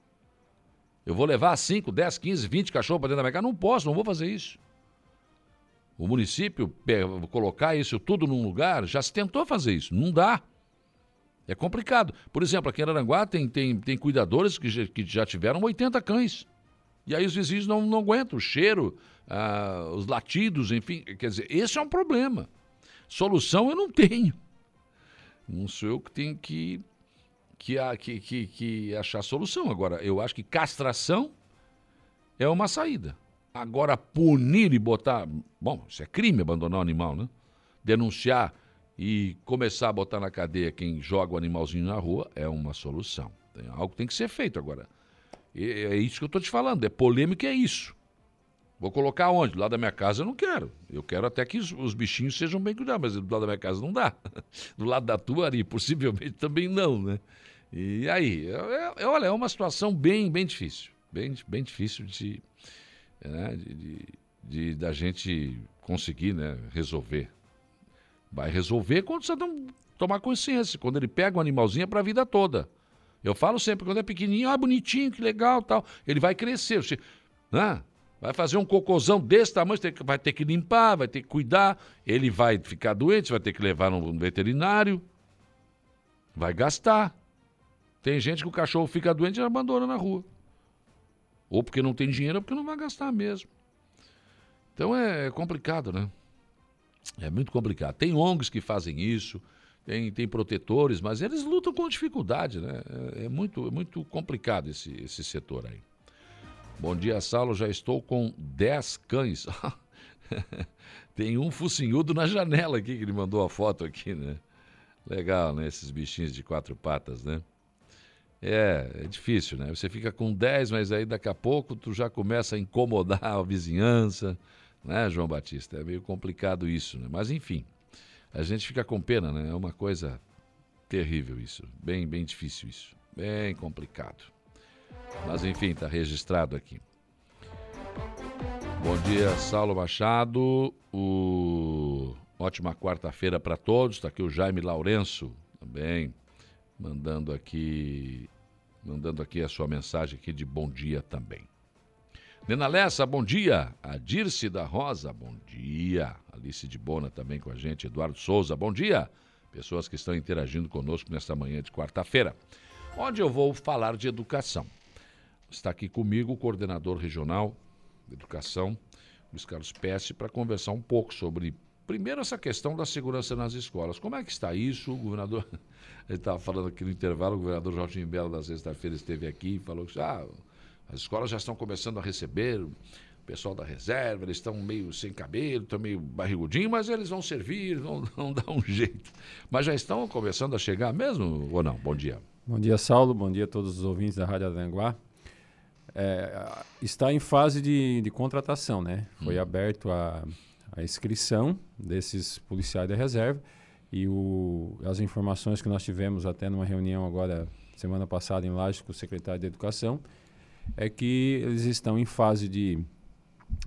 Eu vou levar 5, 10, 15, 20 cachorros para dentro da minha casa? Não posso, não vou fazer isso. O município colocar isso tudo num lugar, já se tentou fazer isso, não dá. É complicado. Por exemplo, aqui em Aranguá tem, tem, tem cuidadores que já, que já tiveram 80 cães. E aí os vizinhos não, não aguentam o cheiro, ah, os latidos, enfim. Quer dizer, esse é um problema. Solução eu não tenho. Não sou eu que tenho que, que, que, que, que achar solução. Agora, eu acho que castração é uma saída. Agora, punir e botar. Bom, isso é crime abandonar o animal, né? Denunciar e começar a botar na cadeia quem joga o animalzinho na rua é uma solução. Tem algo tem que ser feito agora. É isso que eu estou te falando, é polêmico é isso. Vou colocar onde? Do lado da minha casa eu não quero. Eu quero até que os, os bichinhos sejam bem cuidados, mas do lado da minha casa não dá. Do lado da tua, Ari, possivelmente também não, né? E aí, é, é, olha, é uma situação bem, bem difícil. Bem, bem difícil de, né, de, de, de, da gente conseguir né, resolver. Vai resolver quando você não tomar consciência, quando ele pega um animalzinho é para a vida toda. Eu falo sempre, quando é pequenininho, ah, bonitinho, que legal, tal. Ele vai crescer, você, né? Vai fazer um cocôzão desse tamanho, você vai ter que limpar, vai ter que cuidar. Ele vai ficar doente, vai ter que levar no veterinário. Vai gastar. Tem gente que o cachorro fica doente e abandona na rua. Ou porque não tem dinheiro, ou porque não vai gastar mesmo. Então é complicado, né? É muito complicado. Tem ONGs que fazem isso, tem, tem protetores, mas eles lutam com dificuldade, né? É, é muito, é muito complicado esse, esse setor aí. Bom dia, Saulo. Já estou com 10 cães. tem um focinhudo na janela aqui que ele mandou a foto aqui, né? Legal, né? Esses bichinhos de quatro patas, né? É, é difícil, né? Você fica com 10, mas aí daqui a pouco tu já começa a incomodar a vizinhança, né, João Batista? É meio complicado isso, né? Mas enfim, a gente fica com pena, né? É uma coisa terrível isso, bem, bem difícil isso, bem complicado. Mas enfim, está registrado aqui. Bom dia, Saulo Machado. O... Ótima quarta-feira para todos. Está aqui o Jaime Lourenço também mandando aqui mandando aqui a sua mensagem aqui de bom dia também. Nena Lessa, bom dia. A Dirce da Rosa, bom dia. Alice de Bona também com a gente. Eduardo Souza, bom dia. Pessoas que estão interagindo conosco nesta manhã de quarta-feira, onde eu vou falar de educação. Está aqui comigo o coordenador regional de educação, Luiz Carlos Pesce, para conversar um pouco sobre Primeiro, essa questão da segurança nas escolas. Como é que está isso? O governador, ele estava falando aqui no intervalo, o governador Jorge Belo, da sexta-feira, esteve aqui e falou que ah, as escolas já estão começando a receber o pessoal da reserva, eles estão meio sem cabelo, estão meio barrigudinho, mas eles vão servir, vão, vão dar um jeito. Mas já estão começando a chegar mesmo ou não? Bom dia. Bom dia, Saulo. Bom dia a todos os ouvintes da Rádio Aranguá. É, está em fase de, de contratação, né? Foi hum. aberto a a inscrição desses policiais da reserva e o, as informações que nós tivemos até numa reunião agora semana passada em Laje com o secretário de Educação é que eles estão em fase de,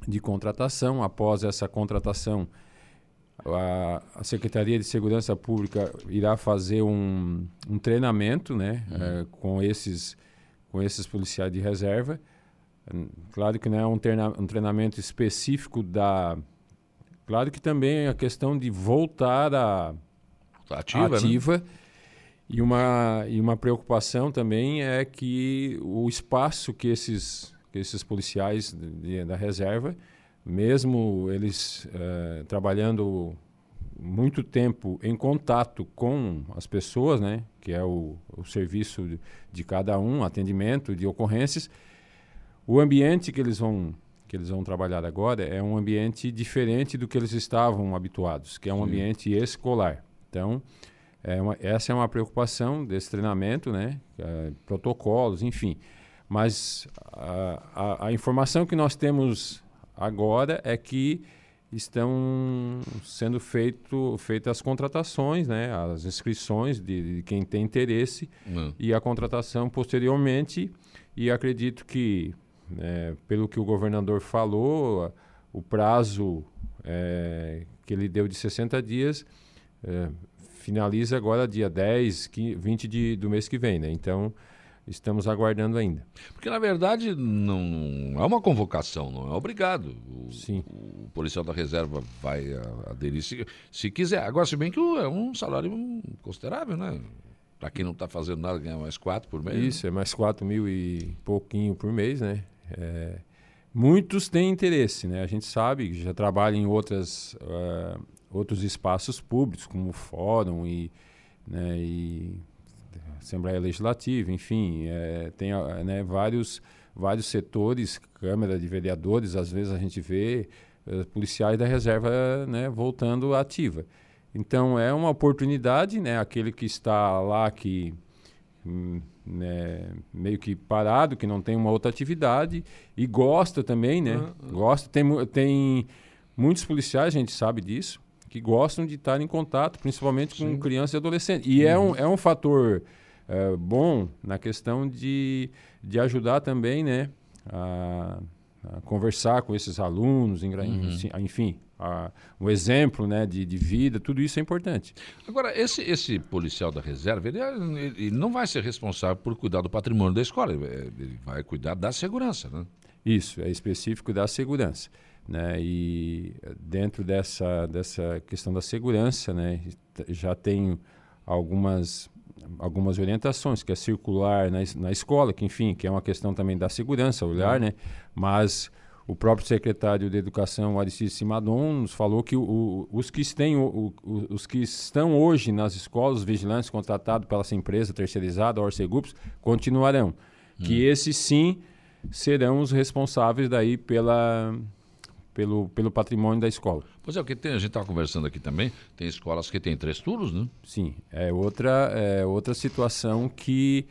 de contratação. Após essa contratação, a, a Secretaria de Segurança Pública irá fazer um, um treinamento né, uhum. é, com, esses, com esses policiais de reserva. Claro que não é um, treina, um treinamento específico da, Claro que também a questão de voltar a ativa, ativa né? E, uma, e uma preocupação também é que o espaço que esses, que esses policiais de, da reserva, mesmo eles uh, trabalhando muito tempo em contato com as pessoas, né, que é o, o serviço de, de cada um, atendimento de ocorrências, o ambiente que eles vão que eles vão trabalhar agora é um ambiente diferente do que eles estavam habituados, que é um Sim. ambiente escolar. Então, é uma, essa é uma preocupação desse treinamento, né? É, protocolos, enfim. Mas a, a, a, informação que nós temos agora é que estão sendo feito, feitas as contratações, né? as inscrições de, de quem tem interesse hum. e a contratação posteriormente. E acredito que é, pelo que o governador falou, o prazo é, que ele deu de 60 dias é, finaliza agora dia 10, 20 de, do mês que vem, né? Então, estamos aguardando ainda. Porque, na verdade, não é uma convocação, não é obrigado. O, Sim. o policial da reserva vai aderir se, se quiser. Agora, se bem que é um salário considerável, né? Para quem não está fazendo nada, ganha mais quatro por mês. Isso, né? é mais quatro mil e pouquinho por mês, né? É, muitos têm interesse, né? A gente sabe que já trabalha em outras, uh, outros espaços públicos, como o Fórum e, né, e Assembleia Legislativa, enfim, é, tem né, vários, vários setores, Câmara de Vereadores, às vezes a gente vê uh, policiais da reserva né, voltando ativa. Então é uma oportunidade, né? Aquele que está lá que hum, né, meio que parado, que não tem uma outra atividade e gosta também, né? Uhum. Gosta. Tem, tem muitos policiais, a gente sabe disso, que gostam de estar em contato, principalmente Sim. com crianças e adolescentes. E uhum. é, um, é um fator é, bom na questão de, de ajudar também, né? A, a conversar com esses alunos, uhum. enfim, a, o exemplo né, de, de, vida, tudo isso é importante. Agora, esse, esse policial da reserva, ele, ele, não vai ser responsável por cuidar do patrimônio da escola, ele, ele, vai cuidar da segurança, né? Isso, é específico da segurança. Né? E dentro dessa, dessa questão da segurança, né, já tem algumas algumas orientações, que é circular na, na escola, que enfim, que é uma questão também da segurança, olhar, né? Mas o próprio secretário de Educação, Aristides Simadon, nos falou que o, o, os, que têm, o, os que estão hoje nas escolas, os vigilantes contratados pela essa empresa terceirizada, a Orcegups, continuarão. Hum. Que esses sim serão os responsáveis daí pela, pelo, pelo patrimônio da escola. Pois é, o que tem, a gente estava conversando aqui também, tem escolas que têm três turnos, né? Sim, é outra, é outra situação que,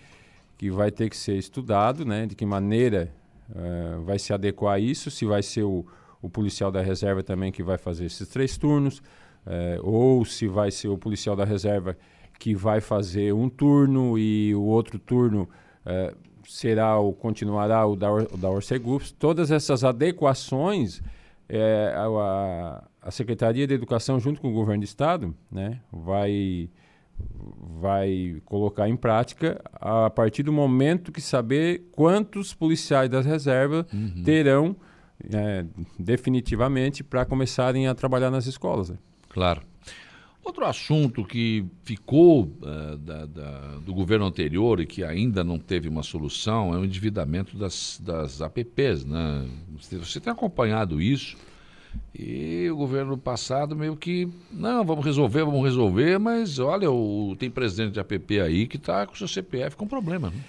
que vai ter que ser estudado, né? De que maneira uh, vai se adequar a isso, se vai ser o, o policial da reserva também que vai fazer esses três turnos, uh, ou se vai ser o policial da reserva que vai fazer um turno e o outro turno uh, será ou continuará o da, o da Orcegups. Todas essas adequações, é, a, a, Secretaria de Educação, junto com o Governo do Estado, né, vai, vai colocar em prática a partir do momento que saber quantos policiais das reservas uhum. terão é, definitivamente para começarem a trabalhar nas escolas. Né? Claro. Outro assunto que ficou uh, da, da, do governo anterior e que ainda não teve uma solução é o endividamento das, das APPs. Né? Você tem acompanhado isso e o governo passado meio que, não, vamos resolver, vamos resolver, mas olha, o, tem presidente de APP aí que está com o seu CPF com problema. Né?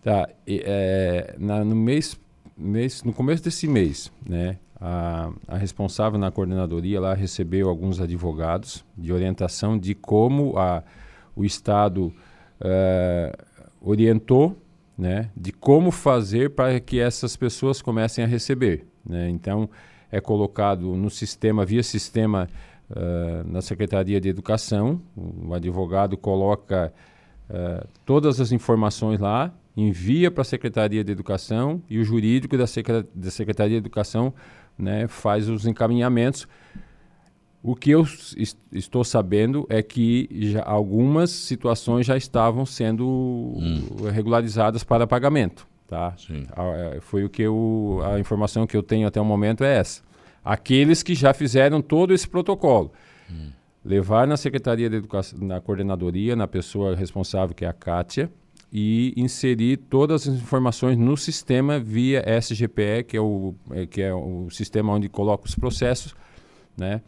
Tá, é, na, no mês, mês, no começo desse mês, né, a, a, responsável na coordenadoria lá recebeu alguns advogados de orientação de como a, o Estado uh, orientou, né, de como fazer para que essas pessoas comecem a receber. Né? Então, é colocado no sistema, via sistema uh, na Secretaria de Educação, o advogado coloca uh, todas as informações lá, envia para a Secretaria de Educação e o jurídico da, da Secretaria de Educação né, faz os encaminhamentos. O que eu est estou sabendo é que algumas situações já estavam sendo hum. regularizadas para pagamento. Tá? A, é, foi o que eu, a informação que eu tenho até o momento é essa. Aqueles que já fizeram todo esse protocolo. Hum. Levar na Secretaria de Educação, na coordenadoria, na pessoa responsável, que é a Kátia, e inserir todas as informações no sistema via SGPE, que é o, é, que é o sistema onde coloca os processos, né?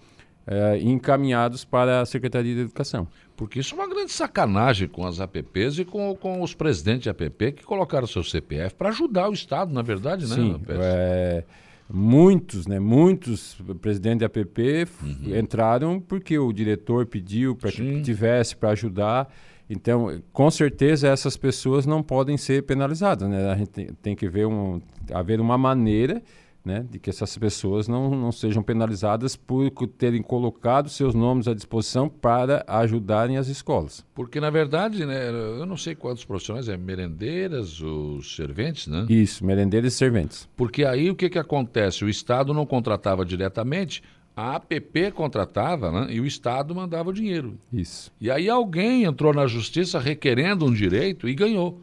É, encaminhados para a Secretaria de Educação. Porque isso é uma grande sacanagem com as APPs e com, com os presidentes de APP que colocaram seu CPF para ajudar o Estado, na verdade, né? Sim, é, muitos, né, muitos presidentes de APP uhum. entraram porque o diretor pediu para que tivesse para ajudar então, com certeza, essas pessoas não podem ser penalizadas. Né? A gente tem, que ver um, haver uma maneira né, de que essas pessoas não, não sejam penalizadas por terem colocado seus nomes à disposição para ajudarem as escolas. Porque, na verdade, né, eu não sei quantos profissionais, é merendeiras, os serventes, né? Isso, merendeiras e serventes. Porque aí o que, que acontece? O Estado não contratava diretamente, a APP contratava né, e o Estado mandava o dinheiro. Isso. E aí alguém entrou na justiça requerendo um direito e ganhou.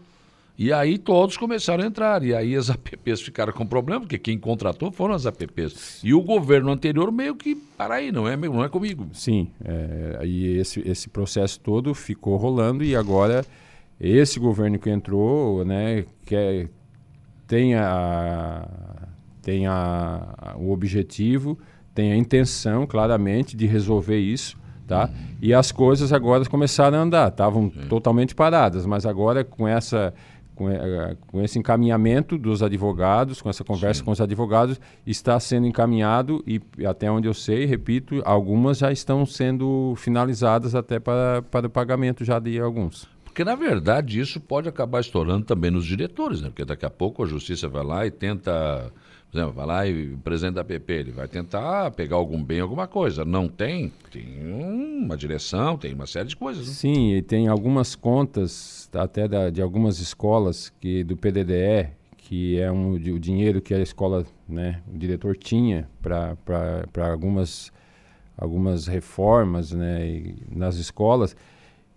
E aí todos começaram a entrar. E aí as APPs ficaram com problema, porque quem contratou foram as APPs. E o governo anterior meio que, para aí, não é, não é comigo. Sim. É, e esse, esse processo todo ficou rolando e agora esse governo que entrou, né, quer, tem, a, tem a, o objetivo tem a intenção, claramente, de resolver isso. Tá? E as coisas agora começaram a andar, estavam totalmente paradas, mas agora com essa com, eh, com, esse encaminhamento dos advogados, com essa conversa Sim. com os advogados, está sendo encaminhado e até onde eu sei, repito, algumas já estão sendo finalizadas até para, para o pagamento já de alguns. Porque, na verdade, isso pode acabar estourando também nos diretores, né? Porque daqui a pouco a justiça vai lá e tenta por exemplo, vai lá e o presidente da PP, ele vai tentar pegar algum bem, alguma coisa. Não tem, tem uma direção, tem uma série de coisas. Né? Sim, e tem algumas contas, até da, de algumas escolas que do PDDE, que é um, o dinheiro que a escola, né, o diretor tinha para algumas, algumas reformas né, nas escolas,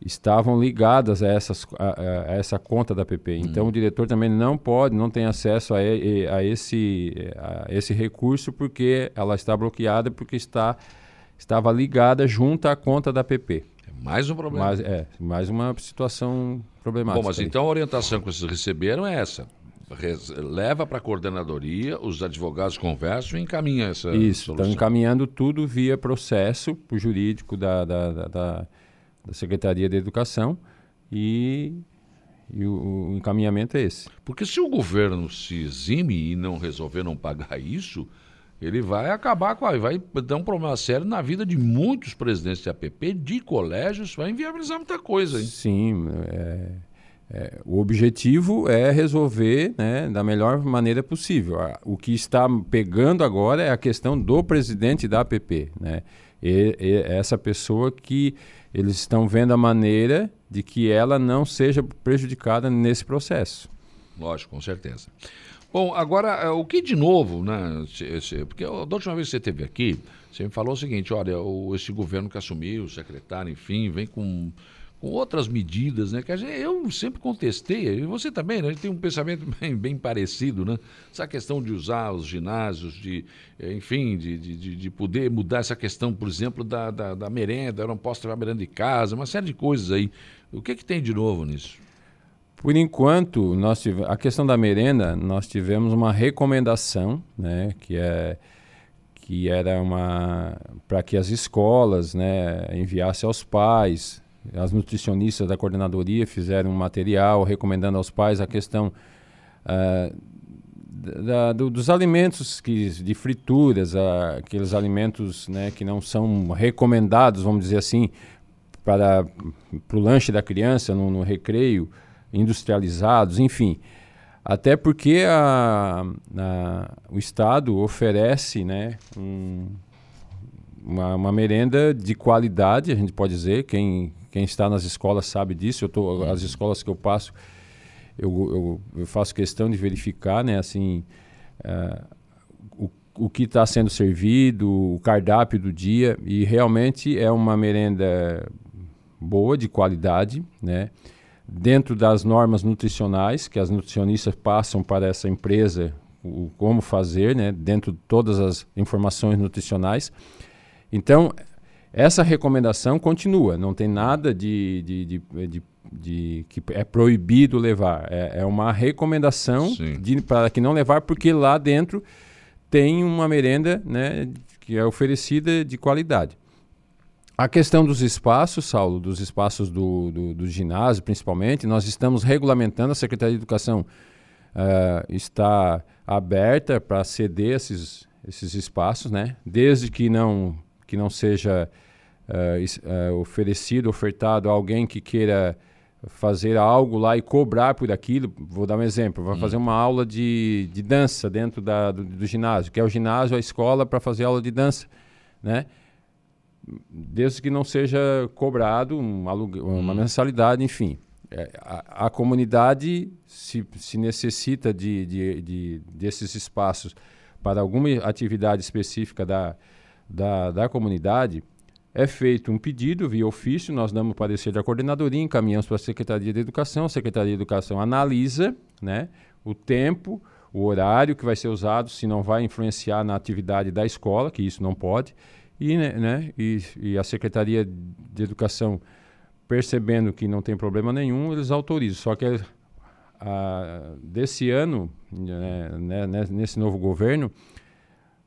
estavam ligadas a, essas, a, a essa conta da PP. Hum. Então o diretor também não pode, não tem acesso a, a, esse, a esse recurso porque ela está bloqueada porque está, estava ligada junto à conta da PP. É Mais um problema. Mais, é, mais uma situação problemática. Bom, mas aí. então a orientação que vocês receberam é essa. Res- leva para a coordenadoria, os advogados conversam e encaminham essa Isso, estão encaminhando tudo via processo para o jurídico da, da, da, da- da Secretaria de Educação e, e o, o encaminhamento é esse. Porque se o governo se exime e não resolver não pagar isso, ele vai acabar com a, vai dar um problema sério na vida de muitos presidentes de APP, de colégios, vai inviabilizar muita coisa, hein? Sim, é, é, o objetivo é resolver né, da melhor maneira possível. O que está pegando agora é a questão do presidente da APP. Né? E, e essa pessoa que eles estão vendo a maneira de que ela não seja prejudicada nesse processo. Lógico, com certeza. Bom, agora, eh, o que de novo, né? Porque da última vez que você esteve aqui, você me falou o seguinte: olha, esse governo que assumiu, o secretário, enfim, vem com, com outras medidas, né? Que gente- eu sempre contestei, e você também, né? A gente tem um pensamento bem, bem parecido, né? Essa questão de usar os ginásios, de, enfim, de, de, de- de poder mudar essa questão, por exemplo, da, da, da merenda, eu não posso levar merenda de casa, uma série de coisas aí. O que, que tem de novo nisso? Por enquanto, nós a questão da merenda, nós tivemos uma recomendação, né, que é que era uma para que as escolas, né, enviassem aos pais, as nutricionistas da coordenadoria fizeram um material recomendando aos pais a questão ah, da- do- dos alimentos que, de frituras, ah, aqueles alimentos né, que não são recomendados, vamos dizer assim, para, para o lanche da criança no, no recreio, industrializados, enfim. Até porque a, a- o Estado oferece né, um- uma, uma merenda de qualidade, a gente pode dizer. Quem, quem está nas escolas sabe disso. Eu tô, as escolas que eu passo, eu, eu, eu faço questão de verificar né, assim, ah, o, o que está sendo servido, o cardápio do dia. E realmente é uma merenda boa, de qualidade, né? dentro das normas nutricionais que as nutricionistas passam para essa empresa o, como fazer, né? dentro de todas as informações nutricionais. Então, essa recomendação continua, não tem nada de, de, de, de- de que é proibido levar. É, é uma recomendação para que não levar, porque lá dentro tem uma merenda né, que é oferecida de qualidade. A questão dos espaços, Saulo, dos espaços do, do, do ginásio, principalmente, nós estamos regulamentando, a Secretaria de Educação ah, está aberta para ceder esses, esses espaços, né? desde que não, que não seja ah, oferecido, ofertado a alguém que queira fazer algo lá e cobrar por aquilo. Vou dar um exemplo: vai fazer uma aula de, de dança dentro da, do, do ginásio, que é o ginásio, a escola para fazer aula de dança. Né? desde que não seja cobrado um alugue- uma mensalidade, enfim. É, a, a comunidade se, se necessita de, de, de- desses espaços para alguma atividade específica da, da, da comunidade, é feito um pedido via ofício, nós damos parecer da coordenadoria, encaminhamos para a Secretaria de Educação, a Secretaria de Educação analisa né, o tempo, o horário que vai ser usado, se não vai influenciar na atividade da escola, que isso não pode, e, né, né, e, e a Secretaria de Educação, percebendo que não tem problema nenhum, eles autorizam. Só que ah, desse ano, né, né, né, nesse novo governo,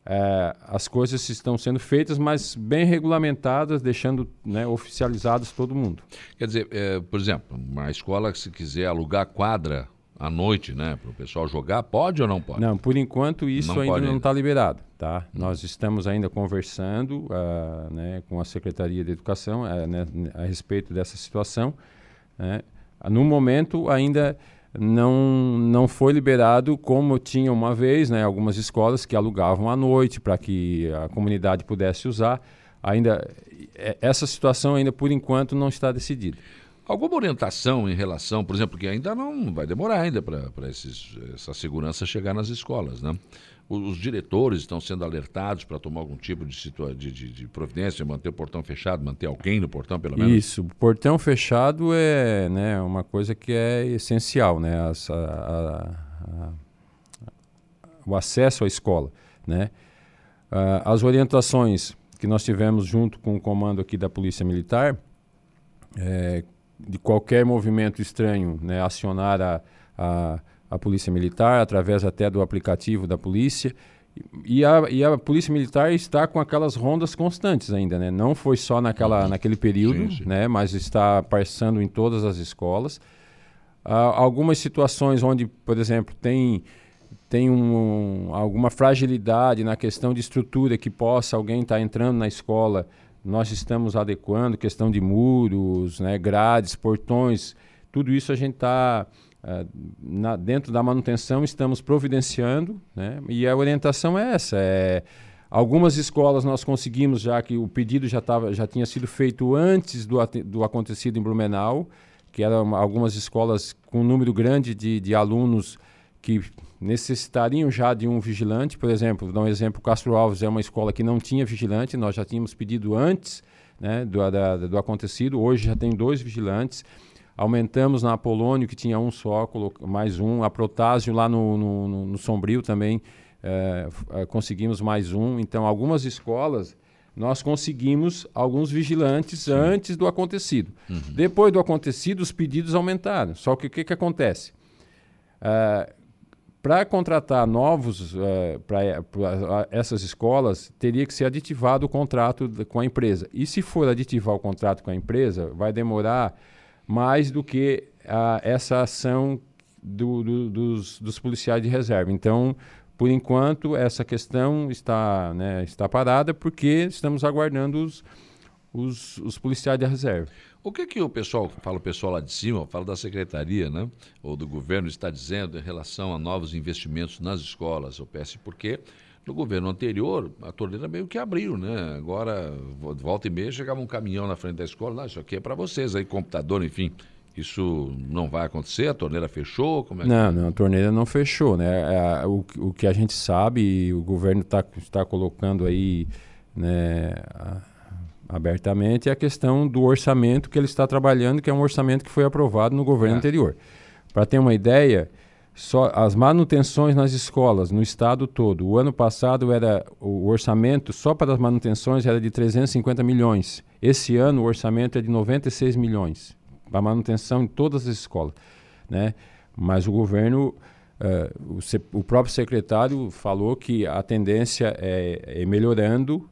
eh, as coisas estão sendo feitas, mas bem regulamentadas, deixando né, oficializadas todo mundo. Quer dizer, eh, por exemplo, uma escola que se quiser alugar quadra à noite, né, para o pessoal jogar, pode ou não pode? Não, por enquanto isso Não ainda não está liberado, tá? Nós estamos ainda conversando ah, né, com a Secretaria de Educação ah, né, a respeito dessa situação. né? No momento ainda não, não foi liberado como tinha uma vez, né, algumas escolas que alugavam à noite para que a comunidade pudesse usar. Ainda eh, essa situação ainda por enquanto não está decidida. Alguma orientação em relação, por exemplo, que ainda não vai demorar ainda para essa segurança chegar nas escolas, né? Os, diretores estão sendo alertados para tomar algum tipo de, de, de, de providência, manter o portão fechado, manter alguém no portão, pelo menos? Isso, o portão fechado é né, uma coisa que é essencial, né? As- a- a- a- o acesso à escola, né? Ah, as orientações que nós tivemos junto com o comando aqui da Polícia Militar é, de qualquer movimento estranho, né, acionar a, a, polícia militar através até do aplicativo da polícia. E a, e a Polícia Militar está com aquelas rondas constantes ainda, né? Não foi só naquela, naquele período, sim, sim. Né? mas está passando em todas as escolas. Uh, algumas situações onde, por exemplo, tem, tem um, alguma fragilidade na questão de estrutura que possa alguém estar tá entrando na escola, nós estamos adequando, questão de muros, né? grades, portões, tudo isso a gente está Uh, na, dentro da manutenção estamos providenciando, né? e a orientação é essa. É, algumas escolas nós conseguimos, já que o pedido já, tava, já tinha sido feito antes do, do acontecido em Blumenau, que eram algumas escolas com um número grande de, de alunos que necessitariam já de um vigilante. Por exemplo, dar um exemplo, Castro Alves é uma escola que não tinha vigilante, nós já tínhamos pedido antes né, do, da, do acontecido, hoje já tem dois vigilantes. Aumentamos na Apolônio, que tinha um só, mais um. A Protásio lá no, no, no Sombrio também é, conseguimos mais um. Então, algumas escolas nós conseguimos alguns vigilantes Sim. antes do acontecido. Uhum. Depois do acontecido, os pedidos aumentaram. Só que o que, que acontece? Uh, para contratar novos uh, para essas escolas, teria que ser aditivado o contrato com a empresa. E se for aditivar o contrato com a empresa, vai demorar mais do que a, essa ação do, do, dos, dos policiais de reserva. Então, por enquanto, essa questão está, né, está parada porque estamos aguardando os, os, os, policiais de reserva. O que que o pessoal, fala o pessoal lá de cima, fala da secretaria, né, ou do governo está dizendo em relação a novos investimentos nas escolas, o PS, porque no governo anterior a torneira meio que abriu, né? Agora volta e meia chegava um caminhão na frente da escola, não, isso aqui é para vocês aí, computador, enfim. Isso não vai acontecer? A torneira fechou? Como é não, que... não, a torneira não fechou. Né? É, o, o que a gente sabe, o governo está tá colocando aí né, abertamente, é a questão do orçamento que ele está trabalhando, que é um orçamento que foi aprovado no governo é. anterior. Para ter uma ideia, só as manutenções nas escolas no estado todo. O ano passado era o orçamento só para as manutenções era de 350 milhões. Esse ano o orçamento é de 96 milhões a manutenção em todas as escolas, né? Mas o governo, uh, o, o, próprio secretário falou que a tendência é, é melhorando.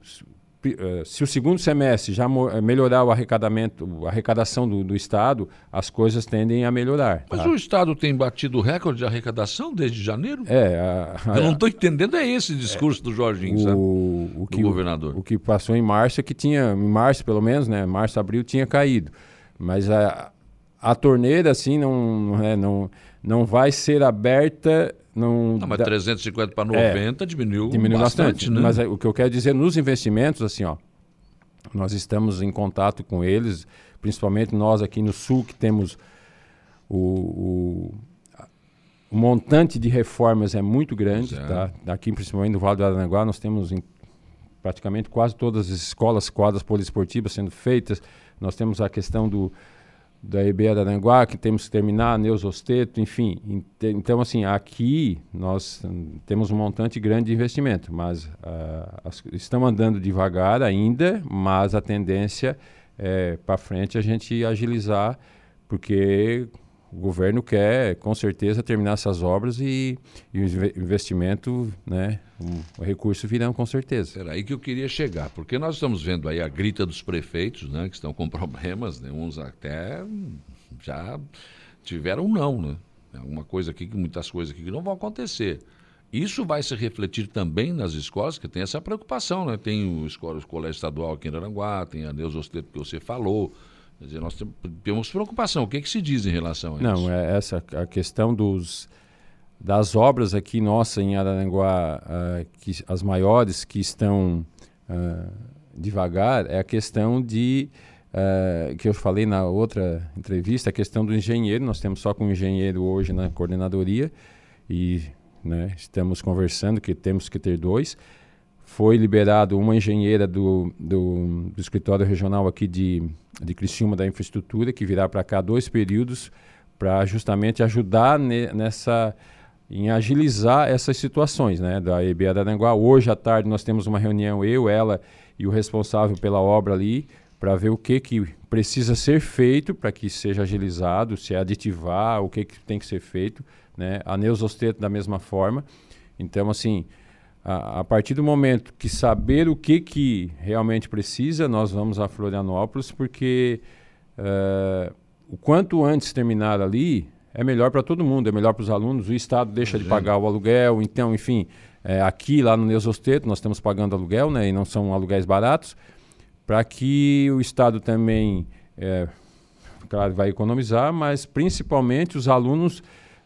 Uh, se o segundo semestre já eh, melhorar o arrecadamento, a arrecadação do, do Estado, as coisas tendem a melhorar. Mas tá? o Estado tem batido recorde de arrecadação desde janeiro? É. A, a, Eu não estou entendendo, é esse discurso é, do Jorginho, o, sabe? O que, do governador. O, o que passou em março é que tinha, em março pelo menos, né? Março, abril tinha caído. Mas a, a torneira, assim, não, é, não, não vai ser aberta. Não, não mas da... 350 para 90 é, diminuiu, diminuiu bastante. bastante né? Mas é, o que eu quero dizer, nos investimentos, assim, ó, nós estamos em contato com eles, principalmente nós aqui no Sul, que temos o, o, o montante de reformas é muito grande. É. Tá? Aqui, principalmente no Vale do Aranaguá, nós temos em, praticamente quase todas as escolas, quadras poliesportivas sendo feitas. Nós temos a questão do, da EBA da Aranguá, que temos que terminar, Neus Osteto, enfim. Então, assim, aqui nós temos um montante grande de investimento, mas uh, estamos andando devagar ainda, mas a tendência é para frente a gente agilizar, porque o governo quer, com certeza, terminar essas obras e, e o investimento, né, o recurso virão com certeza. Era aí que eu queria chegar, porque nós estamos vendo aí a grita dos prefeitos, né, que estão com problemas, né, uns até já tiveram não, né? Alguma coisa aqui, muitas coisas aqui que não vão acontecer. Isso vai se refletir também nas escolas, que tem essa preocupação, né? Tem o, escola, o colégio estadual aqui em Aranguá, tem a Neuza Osteto que você falou, Quer dizer, nós temos preocupação. O que, é que se diz em relação a isso? Não, é essa a questão dos, das obras aqui nossa em Araranguá, uh, que, as maiores que estão uh, devagar, é a questão de, uh, que eu falei na outra entrevista, a questão do engenheiro. Nós temos só com um engenheiro hoje na coordenadoria e né, estamos conversando que temos que ter dois foi liberado uma engenheira do, do, do, escritório regional aqui de, de Criciúma da infraestrutura, que virá para cá dois períodos para justamente ajudar ne, nessa em agilizar essas situações, né, da EBA da Aranguá. Hoje à tarde nós temos uma reunião, eu, ela e o responsável pela obra ali, para ver o que, que precisa ser feito para que seja agilizado, se é aditivar, o que, que tem que ser feito. Né? A Neusosteto da mesma forma. Então, assim, a, a, partir do momento que saber o que, que realmente precisa, nós vamos a Florianópolis, porque uh, o quanto antes terminar ali é melhor para todo mundo, é melhor para os alunos, o Estado deixa de pagar o aluguel, então, enfim, é, aqui lá no Neusosteto nós estamos pagando aluguel, né, e não são aluguéis baratos, para que o Estado também, é, claro, vai economizar, mas principalmente os alunos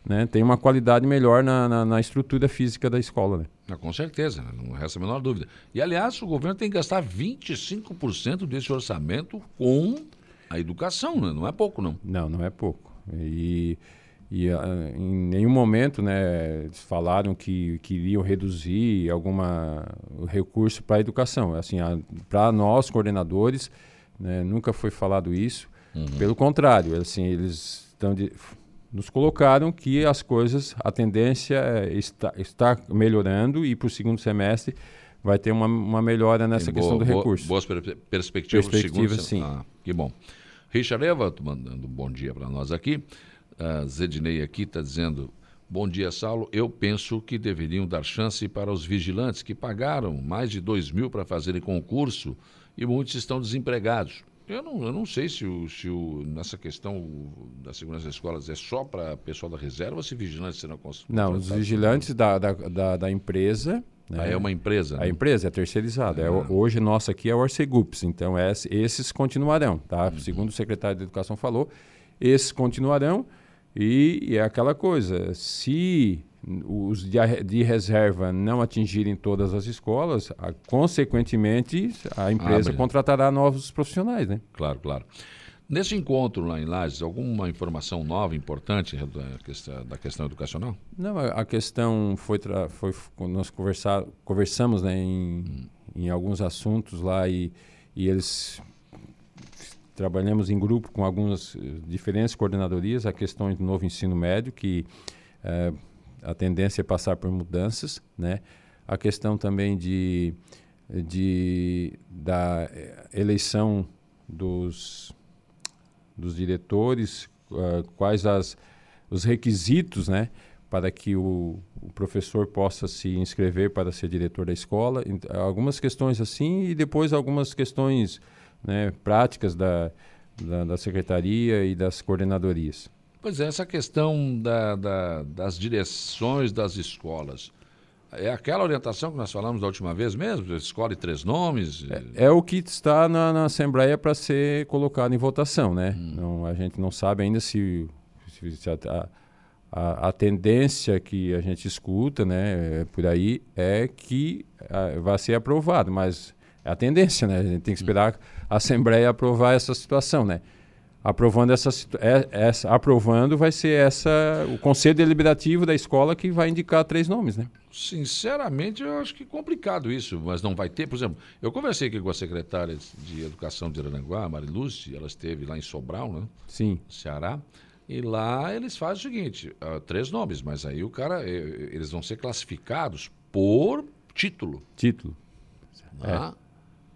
né, tenham uma qualidade melhor na, na, na estrutura física da escola. Né? Ah, com certeza, não resta a menor dúvida. E, aliás, o governo tem que gastar 25% desse orçamento com a educação, né? não é pouco, não. Não, não é pouco. E e uh, em nenhum momento, né, eles falaram que queriam reduzir alguma recurso para a educação. Assim, para nós coordenadores, né, nunca foi falado isso. Uhum. Pelo contrário, assim, eles estão nos colocaram que as coisas, a tendência é está, está melhorando e para o segundo semestre vai ter uma, uma melhora nessa boa, questão do boa, recurso. Boas per perspectivas. Perspectivas, sim. Ah, que bom. Richard Eva, mandando um bom dia para nós aqui. A Zednei aqui está dizendo: Bom dia, Saulo. Eu penso que deveriam dar chance para os vigilantes que pagaram mais de 2 mil para fazerem concurso e muitos estão desempregados. Eu não, eu não sei se, o, se o, nessa questão da segurança das escolas é só para pessoal da reserva ou se vigilantes serão. Não, os vigilantes da, da, da, da empresa. Né? Ah, é uma empresa? A né? empresa é terceirizada. É, hoje, nossa aqui é o Orcegups, então é, esses continuarão. Tá? Uhum. Segundo o secretário de Educação falou, esses continuarão. E, e é aquela coisa, se os de, de, reserva não atingirem todas as escolas, a, consequentemente a empresa Abre. contratará novos profissionais, né? Claro, claro. Nesse encontro lá em Lages, alguma informação nova, importante da questão, da questão educacional? Não, a, a questão foi, foi nós conversar, conversamos né, em, hum. em alguns assuntos lá e, e eles trabalhamos em grupo com algumas uh, diferentes coordenadorias a questões do novo ensino médio, que uh, a tendência é passar por mudanças, né? A questão também de, de da eleição dos, dos diretores, uh, quais as, os requisitos, né? Para que o, o professor possa se inscrever para ser diretor da escola. Algumas questões assim e depois algumas questões né, práticas da, da, da, secretaria e das coordenadorias. Pois é, essa questão da, da, das direções das escolas. É aquela orientação que nós falamos da última vez mesmo? Escolhe três nomes? É, é o que está na, na Assembleia para ser colocado em votação, né? Hum. Não, a gente não sabe ainda se, se, se a, a, a, tendência que a gente escuta, né, por aí, é que a, vai ser aprovado, mas é a tendência, né? A gente tem que esperar a Assembleia aprovar essa situação, né? Aprovando essa, é, essa, aprovando vai ser essa o conselho deliberativo da escola que vai indicar três nomes, né? Sinceramente, eu acho que é complicado isso, mas não vai ter. Por exemplo, eu conversei aqui com a secretária de Educação de Aranaguá, a Marilúcia, ela esteve lá em Sobral, né? Sim. Ceará. E lá eles fazem o seguinte: uh, três nomes, mas aí o cara, eles vão ser classificados por título. Título. Ah, é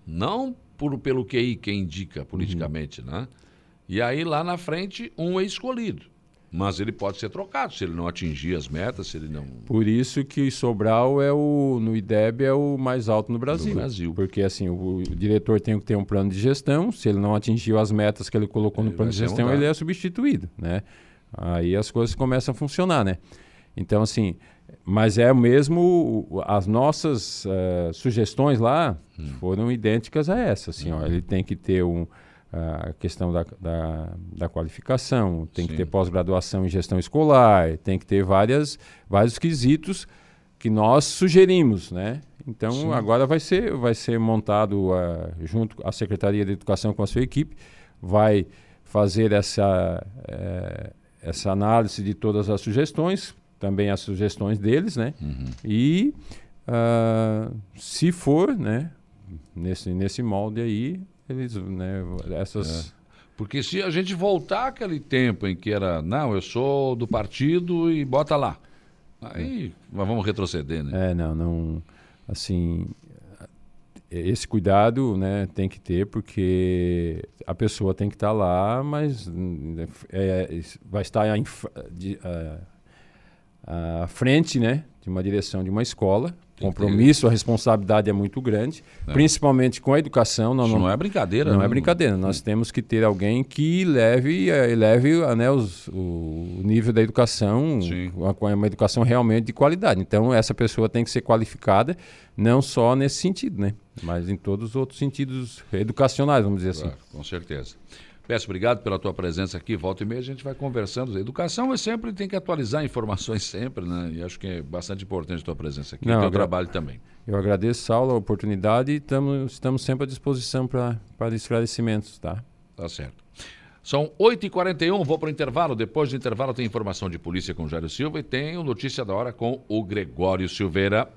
não por, pelo QI que indica politicamente, uhum. né? E aí lá na frente um é escolhido. Mas ele pode ser trocado se ele não atingir as metas, se ele não. Por isso que Sobral é o no IDEB é o mais alto no Brasil. No Brasil. Porque assim, o, o, diretor tem que ter um plano de gestão, se ele não atingiu as metas que ele colocou ele no plano de gestão, ele é substituído, né? Aí as coisas começam a funcionar, né? Então assim, mas é mesmo as nossas uh, sugestões lá hum. foram idênticas a essa. Assim, ó, ele tem que ter um, a questão da, da, da qualificação, tem Sim. que ter pós-graduação em gestão escolar, tem que ter várias, vários quesitos que nós sugerimos, né? Então Sim. agora vai ser, vai ser montado uh, junto a Secretaria de Educação com a sua equipe, vai fazer essa, uh, essa análise de todas as sugestões, também as sugestões deles, né? Uhum. E uh, se for, né, nesse, nesse molde aí, eles, né, essas... É. Porque se a gente voltar aquele tempo em que era, não, eu sou do partido e bota lá, aí é. vamos retroceder, né? É, não, não, assim, esse cuidado né, tem que ter, porque a pessoa tem que estar lá, mas é, vai estar à, à frente né, de uma direção de uma escola compromisso, a responsabilidade é muito grande, é. principalmente com a educação. Não, Isso não, é brincadeira. Não, não é né? brincadeira. Nós temos que ter alguém que leve, eleve né, os, o nível da educação, uma, uma educação realmente de qualidade. Então, essa pessoa tem que ser qualificada, não só nesse sentido, né? mas em todos os outros sentidos educacionais, vamos dizer assim. com certeza. Peço obrigado pela tua presença aqui. Volta e meia a gente vai conversando. Educação é sempre tem que atualizar informações sempre, né? E acho que é bastante importante a tua presença aqui. Não, o teu trabalho também. Eu agradeço, Saulo, a oportunidade e tamo, estamos sempre à disposição para esclarecimentos, tá? Tá certo. São 8h41, vou para o intervalo. Depois do intervalo tem informação de polícia com o Jairo Silva e tem o Notícia da Hora com o Gregório Silveira.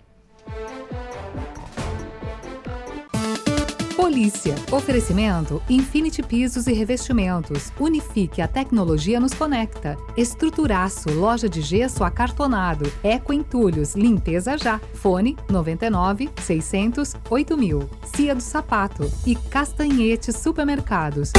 Polícia. Oferecimento Infinity Pisos e Revestimentos. Unifique a tecnologia nos conecta. Estruturaço, loja de gesso acartonado. Eco Entulhos, limpeza já. Fone 99 600 8000. Cia do Sapato e Castanhete Supermercados.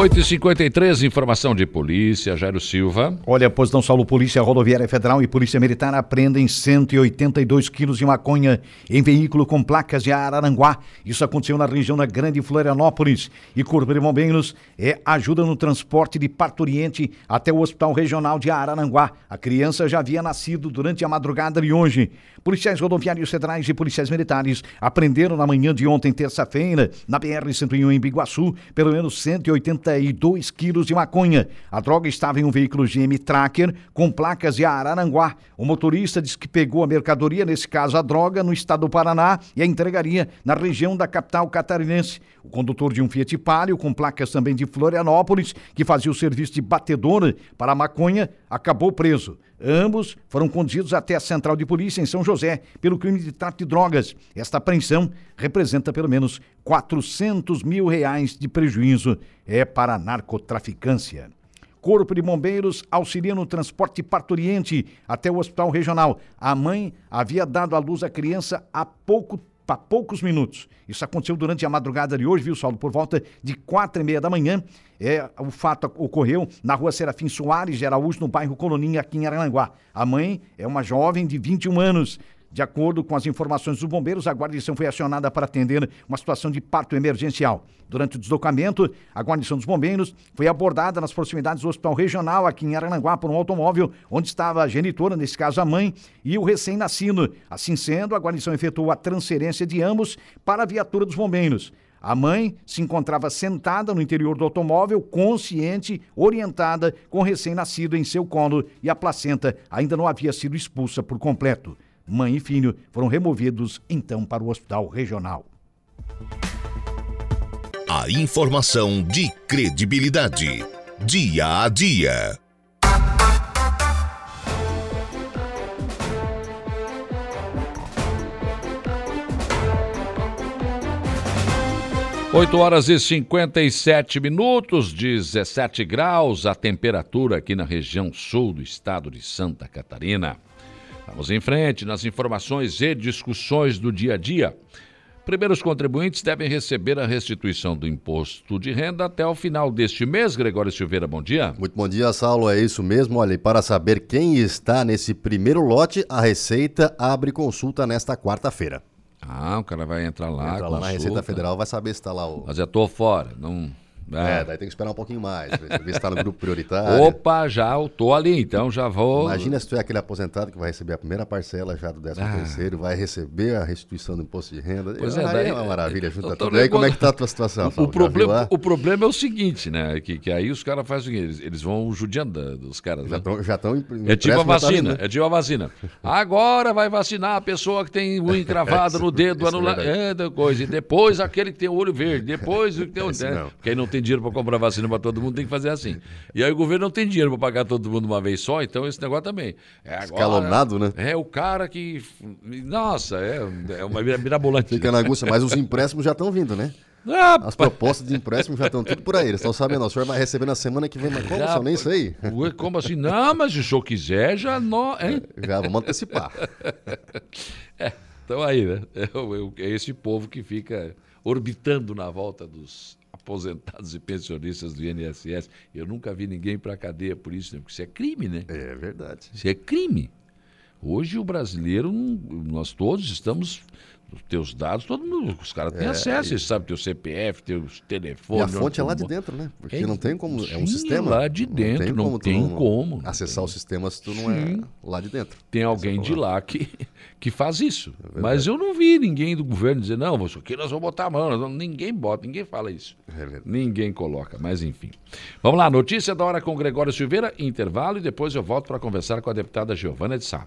8h53, informação de polícia, Jairo Silva. Olha, após Não Saulo, Polícia Rodoviária Federal e Polícia Militar apreendem 182 quilos de maconha em veículo com placas de Araranguá. Isso aconteceu na região da Grande Florianópolis. E Corpo de Bombeiros é ajuda no transporte de parturiente até o Hospital Regional de Araranguá. A criança já havia nascido durante a madrugada de hoje. Policiais rodoviários federais e policiais militares apreenderam na manhã de ontem, terça-feira, na BR-101 em Biguaçu, pelo menos 182 quilos de maconha. A droga estava em um veículo GM Tracker com placas de Araranguá. O motorista disse que pegou a mercadoria, nesse caso a droga, no estado do Paraná e a entregaria na região da capital catarinense. O condutor de um Fiat Palio, com placas também de Florianópolis, que fazia o serviço de batedor para a maconha, acabou preso. Ambos foram conduzidos até a central de polícia em São José pelo crime de tráfico de drogas. Esta apreensão representa pelo menos 400 mil reais de prejuízo é para a narcotraficância. Corpo de Bombeiros auxilia no transporte parturiente até o hospital regional. A mãe havia dado à luz a criança há pouco há poucos minutos. Isso aconteceu durante a madrugada de hoje, viu, Saulo? Por volta de quatro e meia da manhã. É, o fato ocorreu na rua Serafim Soares de Araújo, no bairro Coloninha, aqui em Aranguá. A mãe é uma jovem de 21 anos. De acordo com as informações dos bombeiros, a guarnição foi acionada para atender uma situação de parto emergencial. Durante o deslocamento, a guarnição dos bombeiros foi abordada nas proximidades do hospital regional aqui em Arananguá por um automóvel onde estava a genitora, nesse caso a mãe, e o recém-nascido. Assim sendo, a guarnição efetuou a transferência de ambos para a viatura dos bombeiros. A mãe se encontrava sentada no interior do automóvel, consciente, orientada, com o recém-nascido em seu colo e a placenta ainda não havia sido expulsa por completo. Mãe e filho foram removidos então para o hospital regional. A informação de credibilidade. Dia a dia. Oito horas e 57 minutos, 17 graus a temperatura aqui na região sul do estado de Santa Catarina. Vamos em frente nas informações e discussões do dia a dia. Primeiros contribuintes devem receber a restituição do imposto de renda até o final deste mês. Gregório Silveira, bom dia. Muito bom dia, Saulo. É isso mesmo. Olha, e para saber quem está nesse primeiro lote, a Receita abre consulta nesta quarta-feira. Ah, o cara vai entrar lá. Entra lá na Receita Federal, vai saber se está lá o. Mas eu tô fora, não. É. é, daí tem que esperar um pouquinho mais, ver se está no grupo prioritário. Opa, já eu tô ali, então já vou. Imagina se tu é aquele aposentado que vai receber a primeira parcela já do 13 ah. terceiro, vai receber a restituição do imposto de renda. Pois é, daí, é uma maravilha, junta tudo. Aí como é que tá a tua situação? O, o problema, o problema é o seguinte, né? Que, que aí os caras fazem o quê? Eles, eles vão judiando dos caras. Já estão. Né? Já é tipo a vacina, é tipo a vacina. Agora vai vacinar a pessoa que tem unha encravada no dedo, anulado. É, coisa. E depois aquele que tem o olho verde, depois o que tem o. Né? Porque aí não tem dinheiro para comprar vacina para todo mundo, tem que fazer assim. E aí o governo não tem dinheiro para pagar todo mundo uma vez só, então esse negócio também. É agora, Escalonado, né? É o cara que. Nossa, é, é uma mirabolante. Fica na angústia, mas os empréstimos já estão vindo, né? Ah, As propostas de empréstimo já estão tudo por aí. Eles estão sabendo, o senhor vai receber na semana que vem, mas como, senhor, nem sei. Como assim? Não, mas se o senhor quiser, já não. Hein? Já, vamos antecipar. É, então aí, né? É, é esse povo que fica orbitando na volta dos aposentados e pensionistas do INSS. Eu nunca vi ninguém para a cadeia por isso, né? porque isso é crime, né? É verdade. Isso é crime. Hoje o brasileiro, nós todos estamos os teus dados, todo mundo, os caras têm é, acesso, eles sabem teu CPF, teus telefones. E a fonte é lá de dentro, né? Porque é, não tem como, é um sistema. lá de dentro, não tem como. Não, tem como acessar o sistema se tu não é lá de dentro. Tem alguém é de lá que, que faz isso. É Mas eu não vi ninguém do governo dizer, não, isso aqui nós vamos botar a mão. Ninguém bota, ninguém fala isso. É ninguém coloca, mas enfim. Vamos lá, notícia da hora com Gregório Silveira, intervalo e depois eu volto para conversar com a deputada Giovana de Sá.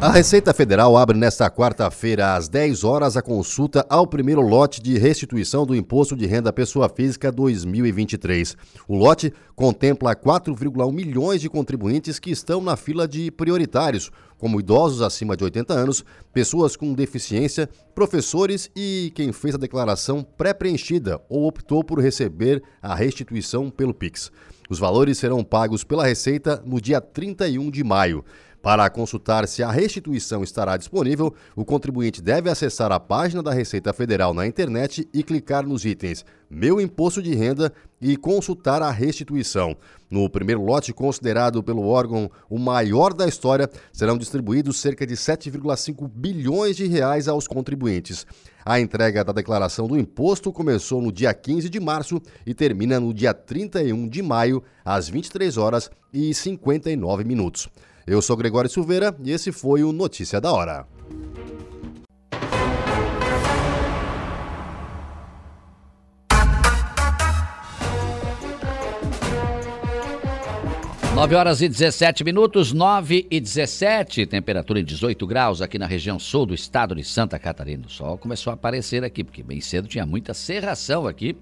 A Receita Federal abre nesta quarta-feira, às 10 horas, a consulta ao primeiro lote de restituição do Imposto de Renda Pessoa Física 2023. O lote contempla 4,1 milhões de contribuintes que estão na fila de prioritários, como idosos acima de 80 anos, pessoas com deficiência, professores e quem fez a declaração pré-preenchida ou optou por receber a restituição pelo Pix. Os valores serão pagos pela Receita no dia 31 de maio. Para consultar se a restituição estará disponível, o contribuinte deve acessar a página da Receita Federal na internet e clicar nos itens Meu Imposto de Renda e consultar a restituição. No primeiro lote, considerado pelo órgão o maior da história, serão distribuídos cerca de 7,5 bilhões de reais aos contribuintes. A entrega da declaração do imposto começou no dia 15 de março e termina no dia 31 de maio, às 23 horas e 59 minutos. Eu sou Gregório Silveira e esse foi o Notícia da Hora. Nove horas e 17 minutos, 9 e 17, temperatura em 18 graus aqui na região sul do estado de Santa Catarina. O sol começou a aparecer aqui, porque bem cedo tinha muita serração aqui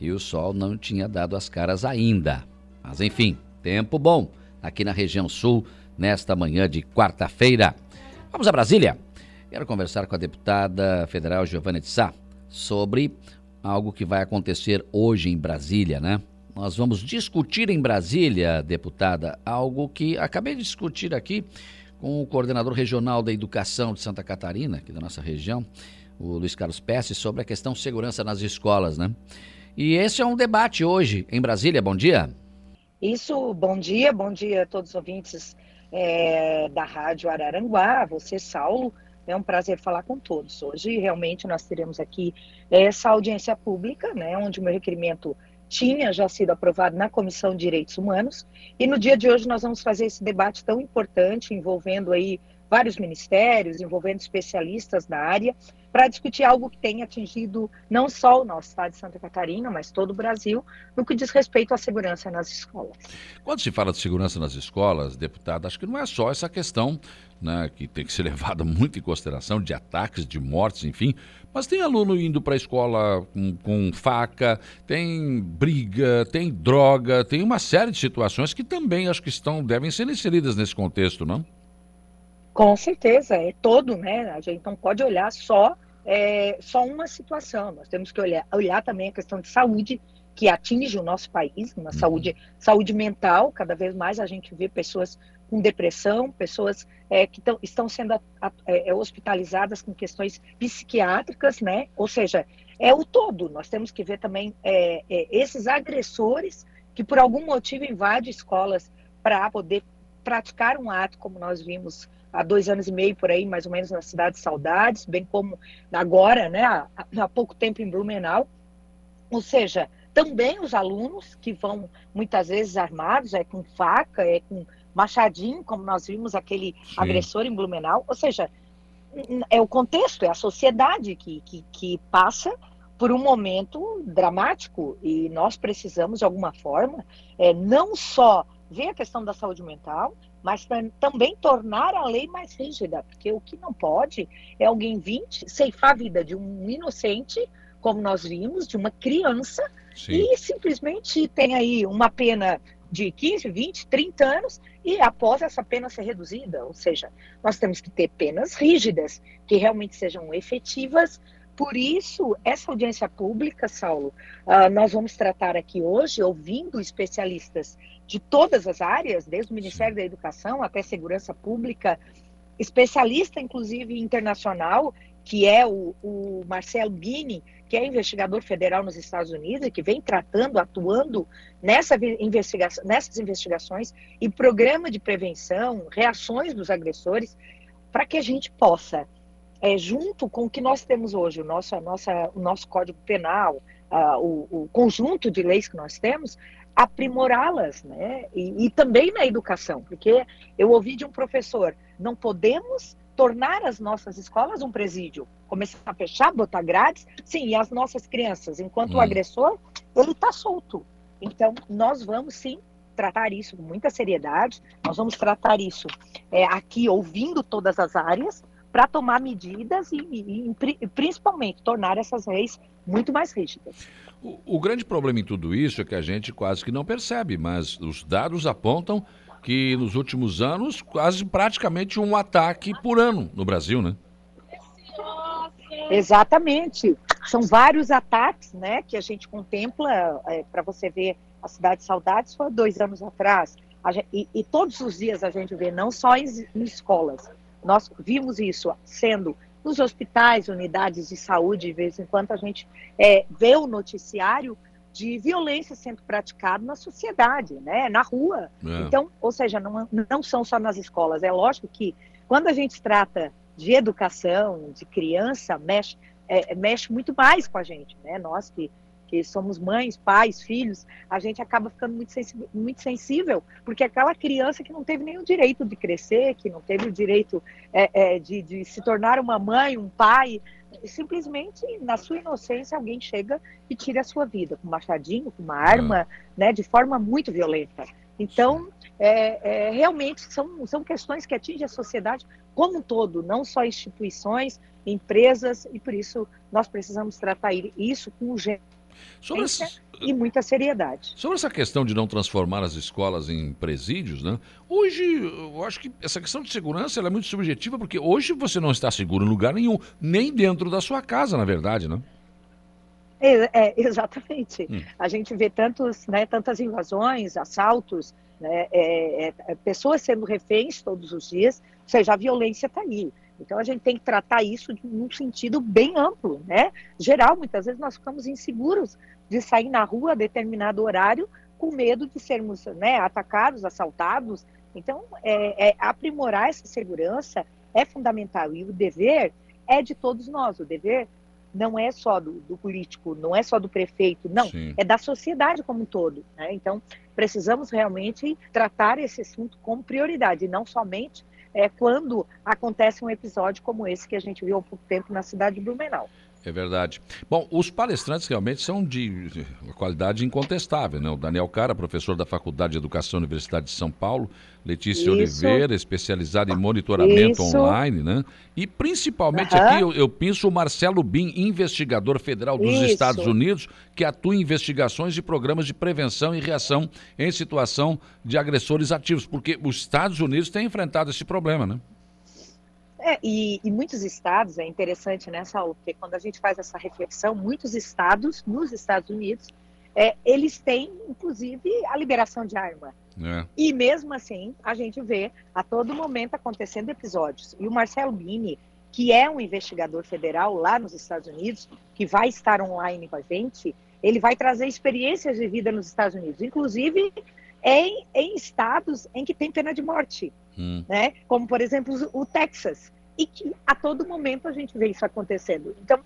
e o sol não tinha dado as caras ainda. Mas enfim, tempo bom aqui na região sul nesta manhã de quarta-feira. Vamos a Brasília. Quero conversar com a deputada federal Giovana de Sá sobre algo que vai acontecer hoje em Brasília, né? Nós vamos discutir em Brasília, deputada, algo que acabei de discutir aqui com o coordenador regional da educação de Santa Catarina, aqui da nossa região, o Luiz Carlos Pesce, sobre a questão segurança nas escolas, né? E esse é um debate hoje em Brasília. Bom dia. Isso, bom dia, bom dia a todos os ouvintes é, da Rádio Araranguá, você, Saulo. É um prazer falar com todos. Hoje, realmente, nós teremos aqui essa audiência pública, né, onde o meu requerimento tinha já sido aprovado na Comissão de Direitos Humanos. E no dia de hoje nós vamos fazer esse debate tão importante, envolvendo aí vários ministérios, envolvendo especialistas da área, para discutir algo que tem atingido não só o nosso estado de Santa Catarina, mas todo o Brasil, no que diz respeito à segurança nas escolas. Quando se fala de segurança nas escolas, deputada, acho que não é só essa questão né, que tem que ser levada muito em consideração de ataques, de mortes, enfim, mas tem aluno indo para a escola com, com, faca, tem briga, tem droga, tem uma série de situações que também acho que estão devem ser inseridas nesse contexto, não? Com certeza, é todo, né? A gente não pode olhar só é, só uma situação. Nós temos que olhar, olhar também a questão de saúde que atinge o nosso país, uma uhum. saúde, saúde mental. Cada vez mais a gente vê pessoas com depressão, pessoas é, que tão, estão sendo a, a, é, hospitalizadas com questões psiquiátricas, né? Ou seja, é o todo. Nós temos que ver também é, é esses agressores que por algum motivo invadem escolas para poder praticar um ato, como nós vimos há dois anos e meio por aí, mais ou menos, na cidade de Saudades, bem como agora, né, há, há pouco tempo em Blumenau. Ou seja, também os alunos que vão muitas vezes armados, é com faca, é com machadinho, como nós vimos aquele Sim. agressor em Blumenau. Ou seja, é o contexto, é a sociedade que, que, que passa por um momento dramático e nós precisamos, de alguma forma, é, não só ver a questão da saúde mental, mas também tornar a lei mais rígida, porque o que não pode é alguém vir ceifar a vida de um inocente, como nós vimos, de uma criança, Sim. e simplesmente tem aí uma pena de 15, 20, 30 anos e após essa pena ser reduzida, ou seja, nós temos que ter penas rígidas que realmente sejam efetivas. Por isso, essa audiência pública, Saulo, uh, nós vamos tratar aqui hoje, ouvindo especialistas de todas as áreas, desde o Ministério da Educação até Segurança Pública, especialista, inclusive, internacional, que é o, o Marcelo Guini, que é investigador federal nos Estados Unidos e que vem tratando, atuando nessa nessas investigações e programa de prevenção, reações dos agressores, para que a gente possa, é, junto com o que nós temos hoje, o nosso, nossa, o nosso Código Penal, uh, o, o, conjunto de leis que nós temos, aprimorá-las, né? E, e também na educação, porque eu ouvi de um professor, não podemos tornar as nossas escolas um presídio, começar a fechar, botar grades, sim, e as nossas crianças, enquanto hum. o agressor, ele está solto. Então, nós vamos sim tratar isso com muita seriedade, nós vamos tratar isso é, aqui ouvindo todas as áreas para tomar medidas e, e, e, principalmente tornar essas leis muito mais rígidas. O, o grande problema em tudo isso é que a gente quase que não percebe, mas os dados apontam que nos últimos anos, quase praticamente um ataque por ano no Brasil, né? Exatamente. São vários ataques, né, que a gente contempla, é, para você ver a Cidade de Saudades foi dois anos atrás. Gente, e, e, todos os dias a gente vê, não só em, em escolas, nós vimos isso sendo nos hospitais, unidades de saúde, de vez em quando a gente é, vê o noticiário de violência sendo praticada na sociedade, né, na rua. É. Então, ou seja, não, não são só nas escolas. É lógico que quando a gente trata de educação, de criança, mexe, é, mexe muito mais com a gente, né? Nós que que somos mães, pais, filhos, a gente acaba ficando muito sensível, muito sensível porque aquela criança que não teve nenhum direito de crescer, que não teve o direito é, é, de, de se tornar uma mãe, um pai, simplesmente na sua inocência alguém chega e tira a sua vida com um machadinho, com uma arma, uhum. né, de forma muito violenta. Então, é, é, realmente são, são questões que atingem a sociedade como um todo, não só instituições, empresas, e por isso nós precisamos tratar isso com urgência Sobre essa... e muita seriedade. Sobre essa questão de não transformar as escolas em presídios, né? Hoje, eu acho que essa questão de segurança é muito subjetiva, porque hoje você não está seguro em lugar nenhum, nem dentro da sua casa, na verdade, né? É, é exatamente. Hum. A gente vê tantos, né, tantas invasões, assaltos, né, é, é, pessoas sendo reféns todos os dias, ou seja, a violência está aí. Então a gente tem que tratar isso num sentido bem amplo, né? Geral, muitas vezes nós ficamos inseguros de sair na rua a determinado horário com medo de sermos né, atacados, assaltados. Então, é, é, aprimorar essa segurança é fundamental e o dever é de todos nós. O dever não é só do, do político, não é só do prefeito, não, Sim. é da sociedade como um todo. Né? Então, precisamos realmente tratar esse assunto como prioridade, não somente é, quando acontece um episódio como esse que a gente viu há pouco tempo na cidade de Blumenau. É verdade. Bom, os palestrantes realmente são de qualidade incontestável, né? O Daniel Cara, professor da Faculdade de Educação da Universidade de São Paulo, Letícia Isso. Oliveira, especializada em monitoramento Isso. online, né? E principalmente uhum. aqui eu, eu, penso o Marcelo Bin, investigador federal dos Isso. Estados Unidos, que atua em investigações de programas de prevenção e reação em situação de agressores ativos, porque os Estados Unidos têm enfrentado esse problema, né? É, e, e, muitos estados, é interessante, né, Saul, porque quando a gente faz essa reflexão, muitos estados, nos Estados Unidos, é, eles têm, inclusive, a liberação de arma. É. E mesmo assim, a gente vê a todo momento acontecendo episódios. E o Marcelo Bini, que é um investigador federal lá nos Estados Unidos, que vai estar online com a gente, ele vai trazer experiências de vida nos Estados Unidos, inclusive em, em estados em que tem pena de morte, hum. né? Como, por exemplo, o Texas e que a todo momento a gente vê isso acontecendo. Então,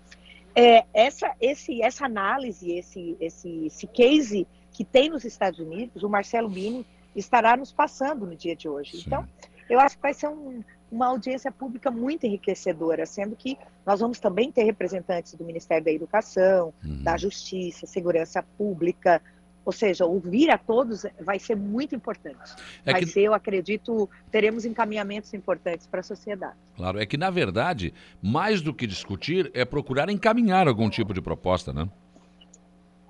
é, essa, esse, essa análise, esse, esse, esse case que tem nos Estados Unidos, o Marcelo Mini estará nos passando no dia de hoje. Sim. Então, eu acho que vai ser um, uma audiência pública muito enriquecedora, sendo que nós vamos também ter representantes do Ministério da Educação, uhum. da Justiça, Segurança Pública, Ou seja, ouvir a todos vai ser muito importante. É vai que... ser, eu acredito, teremos encaminhamentos importantes para a sociedade. Claro, é que na verdade, mais do que discutir, é procurar encaminhar algum tipo de proposta, né?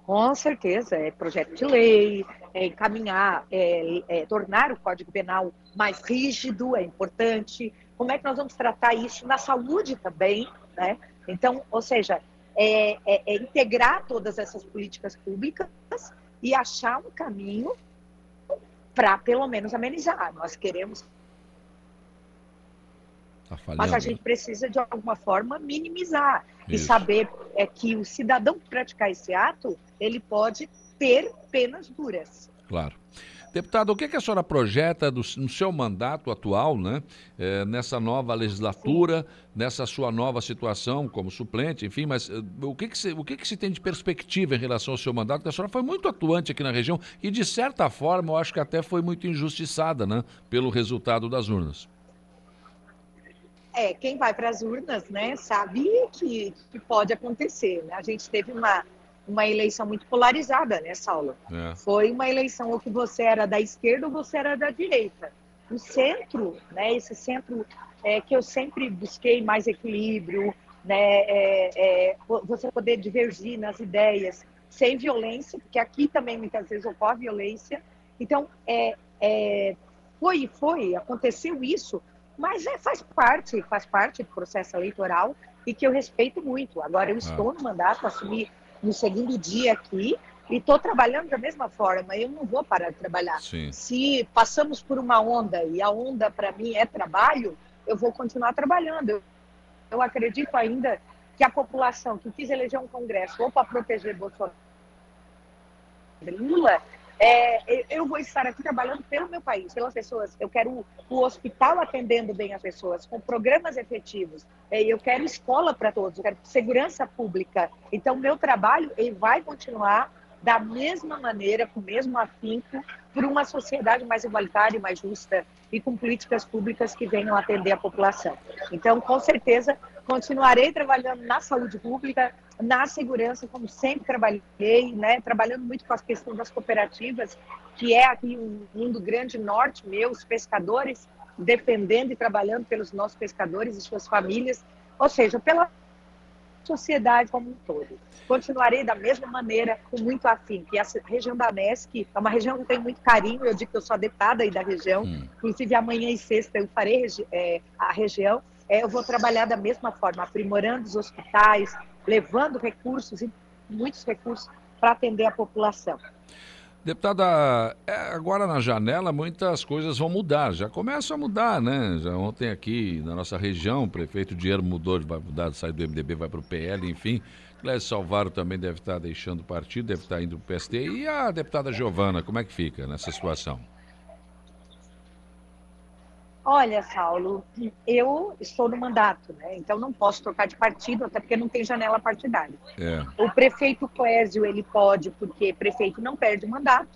Com certeza, é projeto de lei, é encaminhar, é, é, tornar o Código Penal mais rígido, é importante. Como é que nós vamos tratar isso na saúde também, né? Então, ou seja, é, é, é integrar todas essas políticas públicas e achar um caminho para, pelo menos, amenizar. Nós queremos. Tá mas a gente precisa, de alguma forma, minimizar Isso. e saber é, que o cidadão que praticar esse ato, ele pode ter penas duras. Claro. Deputado, o que, que a senhora projeta do, no seu mandato atual, né, é, nessa nova legislatura, nessa sua nova situação como suplente, enfim, mas uh, o, que, que, se, o que, que se tem de perspectiva em relação ao seu mandato? Porque a senhora foi muito atuante aqui na região e, de certa forma, eu acho que até foi muito injustiçada né, pelo resultado das urnas. É, quem vai para as urnas, né, sabe que, que pode acontecer. Né? A gente teve uma uma eleição muito polarizada, né, Saulo? É. Foi uma eleição ou que você era da esquerda ou você era da direita. O centro, né, esse centro é, que eu sempre busquei mais equilíbrio, né, é, é, você poder divergir nas ideias sem violência, porque aqui também muitas vezes ocorre violência. Então, é, é, foi, foi, aconteceu isso, mas é, faz parte, faz parte do processo eleitoral e que eu respeito muito. Agora, eu ah. estou no mandato, assumi no segundo dia aqui e estou trabalhando da mesma forma. Eu não vou parar de trabalhar. Sim. Se passamos por uma onda e a onda para mim é trabalho, eu vou continuar trabalhando. Eu, eu acredito ainda que a população que quis eleger um congresso ou para proteger Bolsonaro, Lula, é, eu vou estar aqui trabalhando pelo meu país, pelas pessoas. Eu quero o hospital atendendo bem as pessoas, com programas efetivos. É, eu quero escola para todos, eu quero segurança pública. Então, meu trabalho ele vai continuar da mesma maneira, com o mesmo afinco, por uma sociedade mais igualitária mais justa e com políticas públicas que venham atender a população. Então, com certeza, continuarei trabalhando na saúde pública, na segurança, como sempre trabalhei, né, trabalhando muito com a questão das cooperativas, que é aqui um mundo grande norte meu, os pescadores, defendendo e trabalhando pelos nossos pescadores e suas famílias, ou seja, pela sociedade como um todo. Continuarei da mesma maneira, com muito afim, que a região da MESC é uma região que tem muito carinho, eu digo que eu sou deputada aí da região, hum. inclusive amanhã e sexta eu farei é, a região, eu vou trabalhar da mesma forma, aprimorando os hospitais, levando recursos, muitos recursos, para atender a população. Deputada, é, agora na janela muitas coisas vão mudar, já começam a mudar, né? Já ontem aqui na nossa região, o prefeito Dinheiro mudou, vai mudar, sai do MDB, vai para o PL, enfim. Clécio Salvaro também deve estar deixando o partido, deve estar indo para o PSD. E a deputada Giovana, como é que fica nessa situação? Olha, Saulo, eu estou no mandato, né? então não posso trocar de partido, até porque não tem janela partidária. É. O prefeito Clésio, ele pode, porque prefeito não perde o mandato,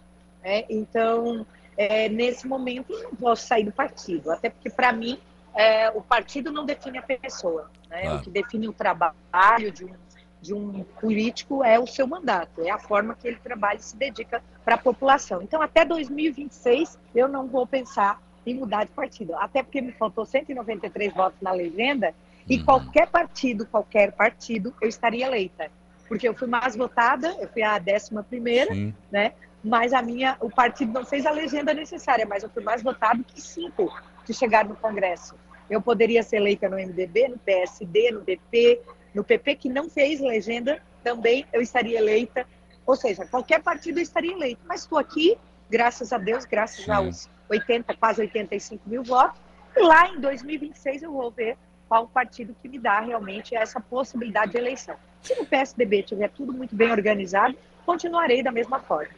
né? então, é, nesse momento, não posso sair do partido, até porque, para mim, é, o partido não define a pessoa, né? o que define o trabalho de um, de um político é o seu mandato, é a forma que ele trabalha e se dedica para a população. Então, até 2026, eu não vou pensar e mudar de partido. Até porque me faltou 193 votos na legenda e qualquer partido, qualquer partido, eu estaria eleita. Porque eu fui mais votada, eu fui a décima primeira, Sim. né? Mas a minha, o partido não fez a legenda necessária, mas eu fui mais votado que cinco que chegaram no Congresso. Eu poderia ser eleita no MDB, no PSD, no DP, no PP, que não fez legenda, também eu estaria eleita. Ou seja, qualquer partido eu estaria eleita. Mas estou aqui, graças a Deus, graças Sim. aos 80, quase 85 mil votos. E lá em 2026 eu vou ver qual partido que me dá realmente essa possibilidade de eleição. Se no PSDB tiver tudo muito bem organizado, continuarei da mesma forma.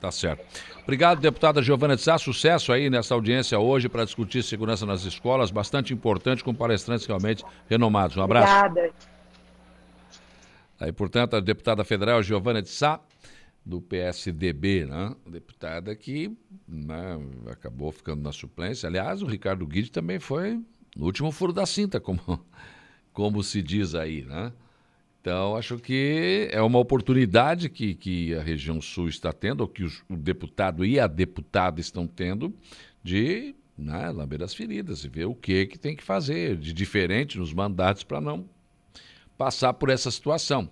Tá certo. Obrigado, deputada Giovana de Sá. Sucesso aí nessa audiência hoje para discutir segurança nas escolas, bastante importante, com palestrantes realmente renomados. Um abraço. Obrigada. Aí, portanto, a deputada federal Giovana de Sá do PSDB, né? deputada que né, acabou ficando na suplência. Aliás, o Ricardo Guide também foi no último furo da cinta, como, como se diz aí, né? Então, acho que é uma oportunidade que, que a região sul está tendo, ou que os, o deputado e a deputada estão tendo, de né, lamber as feridas e ver o que, que tem que fazer de diferente nos mandatos para não passar por essa situação.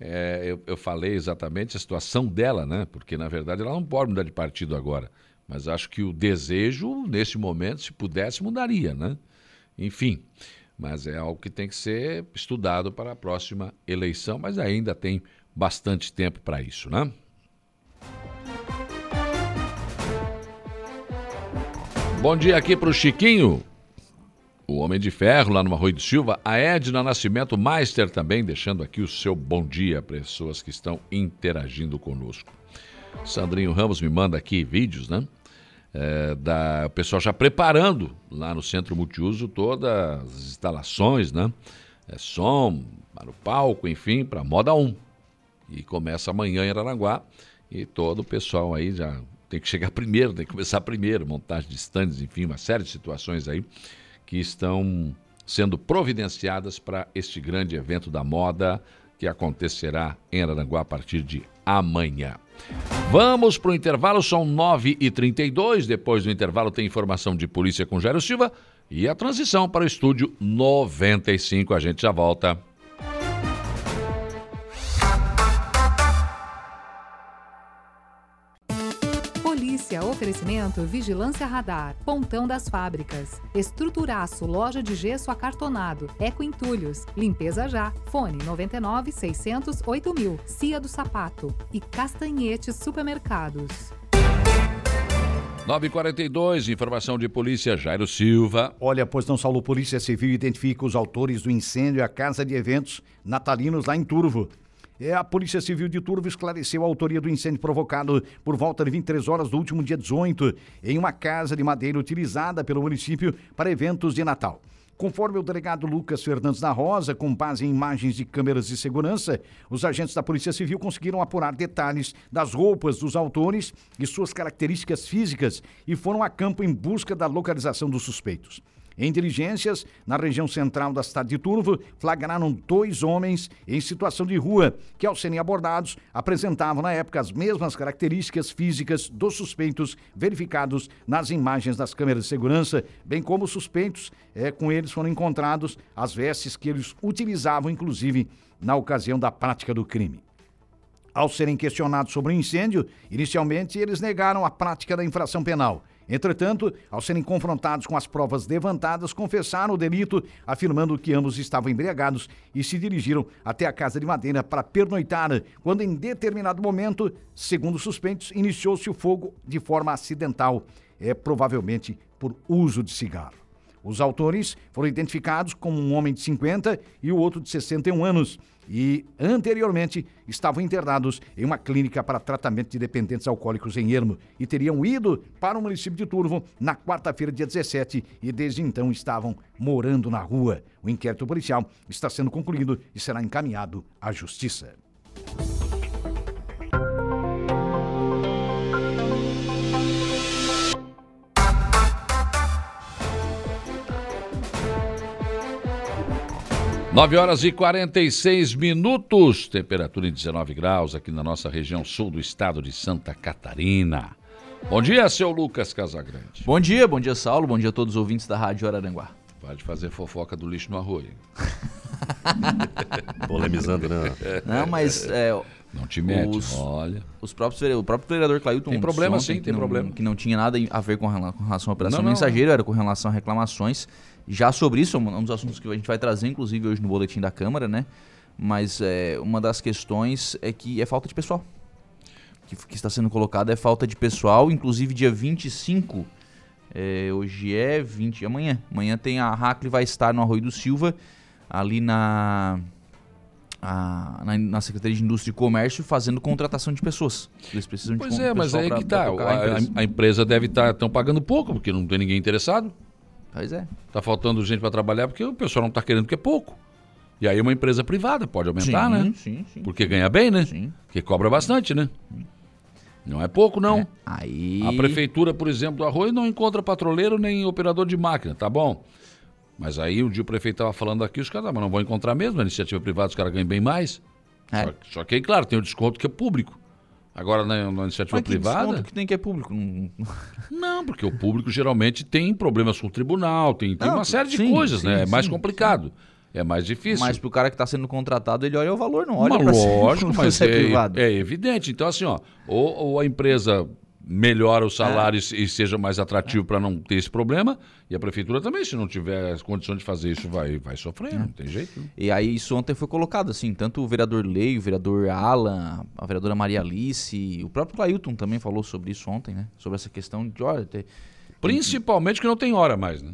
É, eu, eu, falei exatamente a situação dela, né? Porque na verdade ela não pode mudar de partido agora. Mas acho que o desejo, nesse momento, se pudesse, mudaria, né? Enfim, mas é algo que tem que ser estudado para a próxima eleição, mas ainda tem bastante tempo para isso, né? Bom dia aqui para o Chiquinho, o Homem de Ferro lá no Arroio do Silva, a Edna Nascimento Meister também, deixando aqui o seu bom dia para pessoas que estão interagindo conosco. Sandrinho Ramos me manda aqui vídeos, né? é, da, o pessoal já preparando lá no Centro Multiuso todas as instalações, né? É, som, para o palco, enfim, para moda 1. E começa amanhã em Araranguá e todo o pessoal aí já tem que chegar primeiro, tem que começar primeiro, montagem de stands, enfim, uma série de situações aí que estão sendo providenciadas para este grande evento da moda que acontecerá em Araranguá a partir de amanhã. Vamos para o intervalo, são 9h32. Depois do intervalo, tem informação de polícia com Jairo Silva e a transição para o estúdio 95. A gente já volta. Oferecimento Vigilância Radar, Pontão das Fábricas, Estruturaço, Loja de Gesso Acartonado, Eco Entulhos, Limpeza Já, Fone 99 600 8000, Cia do Sapato e Castanhete Supermercados. 942, informação de polícia, Jairo Silva. Olha, pois não Saulo, Polícia Civil identifica os autores do incêndio à casa de eventos natalinos lá em Turvo. É, a Polícia Civil de Turvo esclareceu a autoria do incêndio provocado por volta de 23 horas do último dia 18 em uma casa de madeira utilizada pelo município para eventos de Natal. Conforme o delegado Lucas Fernandes da Rosa, com base em imagens de câmeras de segurança, os agentes da Polícia Civil conseguiram apurar detalhes das roupas dos autores e suas características físicas e foram a campo em busca da localização dos suspeitos. Em diligências, na região central da cidade de Turvo, flagraram dois homens em situação de rua, que, ao serem abordados, apresentavam na época as mesmas características físicas dos suspeitos verificados nas imagens das câmeras de segurança, bem como os suspeitos, é, com eles foram encontrados as vestes que eles utilizavam, inclusive, na ocasião da prática do crime. Ao serem questionados sobre o incêndio, inicialmente eles negaram a prática da infração penal Entretanto, ao serem confrontados com as provas levantadas, confessaram o delito, afirmando que ambos estavam embriagados e se dirigiram até a casa de madeira para pernoitar, quando em determinado momento, segundo suspeitos, iniciou-se o fogo de forma acidental, é provavelmente por uso de cigarro. Os autores foram identificados como um homem de 50 e o outro de 61 anos e, anteriormente, estavam internados em uma clínica para tratamento de dependentes alcoólicos em Ermo e teriam ido para o município de Turvo na quarta-feira, dia 17, e desde então estavam morando na rua. O inquérito policial está sendo concluído e será encaminhado à Justiça. 9 horas e 46 minutos, temperatura em 19 graus aqui na nossa região sul do estado de Santa Catarina. Bom dia, seu Lucas Casagrande. Bom dia, bom dia, Saulo. Bom dia a todos os ouvintes da Rádio Araranguá. Pode fazer fofoca do lixo no arroio. Polemizando, né? Não, mas. É, não te mete, os, olha. Os próprios, o próprio vereador Clailton. Tem problema sim, tem não, problema. Que não tinha nada a ver com, com relação à operação não, mensageiro, era com relação a reclamações já sobre isso, um dos assuntos que a gente vai trazer, inclusive, hoje no boletim da Câmara, né? Mas é, uma das questões é que é falta de pessoal. Que, que está sendo colocada é falta de pessoal, inclusive dia 25, é, hoje é 20, amanhã. Amanhã tem a Hackley vai estar no Arroio do Silva, ali na, a, na, na, Secretaria de Indústria e Comércio fazendo contratação de pessoas. Eles precisam pois de é, mas aí pra, que tá. A empresa. A, a empresa deve estar tá, tão pagando pouco, porque não tem ninguém interessado. Pois é. Tá faltando gente para trabalhar porque o pessoal não está querendo porque é pouco. E aí uma empresa privada pode aumentar, sim, né? Sim, sim. Porque ganha bem, né? Sim. Porque cobra bastante, né? Não é pouco, não. É. Aí... A prefeitura, por exemplo, do Arroio não encontra patroleiro nem operador de máquina, tá bom? Mas aí um dia o prefeito estava falando aqui, os caras, ah, mas não vão encontrar mesmo, a iniciativa privada os caras ganham bem mais. É. Só, só que aí, claro, tem o desconto que é público. Agora na, na iniciativa Mas privada. que tem que é público? Não, porque o público geralmente tem problemas com o tribunal, tem, tem Não, uma série de sim, coisas, sim, né? É mais sim, complicado. É mais difícil. Mas pro cara que está sendo contratado, ele olha o valor, não olha Mas pra lógico, mas é é, privado. é evidente. Então, assim, ó, ou, ou a empresa melhora o salário e- e seja mais atrativo para não ter esse problema, e a prefeitura também, se não tiver as condições de fazer isso, vai, vai sofrer, não tem jeito. E aí isso ontem foi colocado, assim, tanto o vereador Lei, o vereador Alan, a vereadora Maria Alice, o próprio Clailton também falou sobre isso ontem, né? Sobre essa questão de, olha, ter... Principalmente que não tem hora mais, né?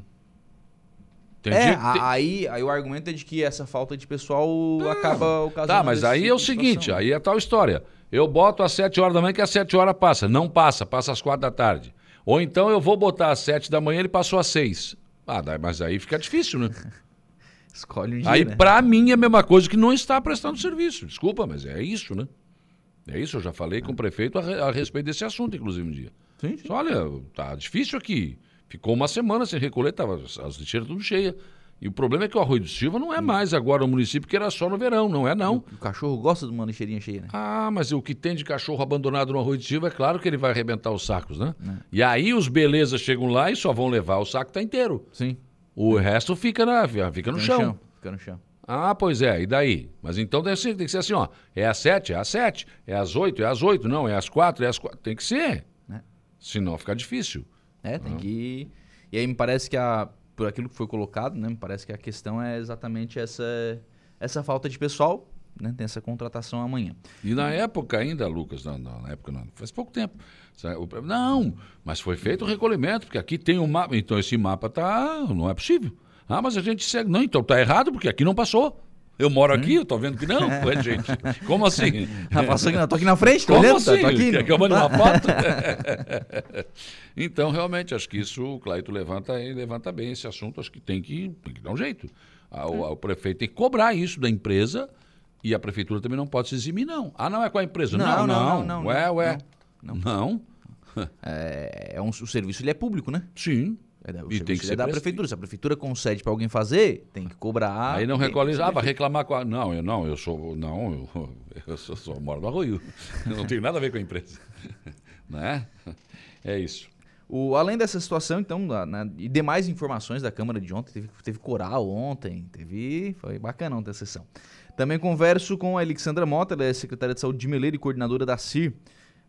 Tem é, tem- aí, aí o argumento é de que essa falta de pessoal acaba o caso Tá, mas aí é o seguinte, aí é tal história. Eu boto às 7 horas da manhã que às 7 horas passa. Não passa, passa às 4 da tarde. Ou então eu vou botar às 7 da manhã ele passou às 6. Ah, mas aí fica difícil, né? Escolhe um dia, Aí, né? pra mim, é a mesma coisa que não está prestando serviço. Desculpa, mas é isso, né? É isso, eu já falei com o prefeito a, a respeito desse assunto, inclusive, um dia. Sim, Só, Olha, tá difícil aqui. Ficou uma semana sem recolher, tava as lixeiras tudo cheias. E o problema é que o Arroio do Silva não é mais agora o município que era só no verão, não é não. O cachorro gosta de uma lixeirinha cheia, né? Ah, mas o que tem de cachorro abandonado no Arroio do Silva, é claro que ele vai arrebentar os sacos, né? E aí os belezas chegam lá e só vão levar o saco tá inteiro. Sim. O resto fica, na, fica no chão. Fica no chão. Ah, pois é, e daí? Mas então tem que ser, assim, ó. É às sete, é às sete. É às oito, é às oito. Não, é às quatro, é às quatro. Tem que ser. É. Senão fica difícil. É, tem que. E aí me parece que a. Por aquilo que foi colocado, né? Parece que a questão é exatamente essa, essa falta de pessoal, né? Tem essa contratação amanhã. E na época ainda, Lucas, não, não, na época não, faz pouco tempo. Não, mas foi feito o recolhimento, porque aqui tem um mapa. Então esse mapa tá. Não é possível. Ah, mas a gente segue. Não, então tá errado, porque aqui não passou. Eu moro aqui, eu tô vendo que não. Ué, gente, como assim? Ah, passou aqui na- tô aqui na frente, tô como olhando, assim? tô aqui. Quer que eu mande uma foto? então, realmente, acho que isso o Claito levanta, e levanta bem esse assunto. Acho que tem que, tem que dar um jeito. Ah, O, o prefeito tem que cobrar isso da empresa e a prefeitura também não pode se eximir, não. Ah, não é com a empresa? Não, Não, não, não. não, não, ué, não, ué. não. Não. É, é um, o serviço ele é público, né? Sim. É, da- E tem que ser é da prefeitura. Se a prefeitura concede para alguém fazer, tem que cobrar. Aí não recolhe, ah, vai reclamar com a... Não, eu não, eu sou... Não, eu, eu sou, só moro no Arroio. Eu não tenho nada a ver com a empresa. né? É isso. O, além dessa situação, então, da- né, e demais informações da Câmara de ontem, teve, teve coral ontem, teve. Foi bacana ontem a sessão. Também converso com a Alexandra Mota, ela é secretária de saúde de Meleira e coordenadora da CIR,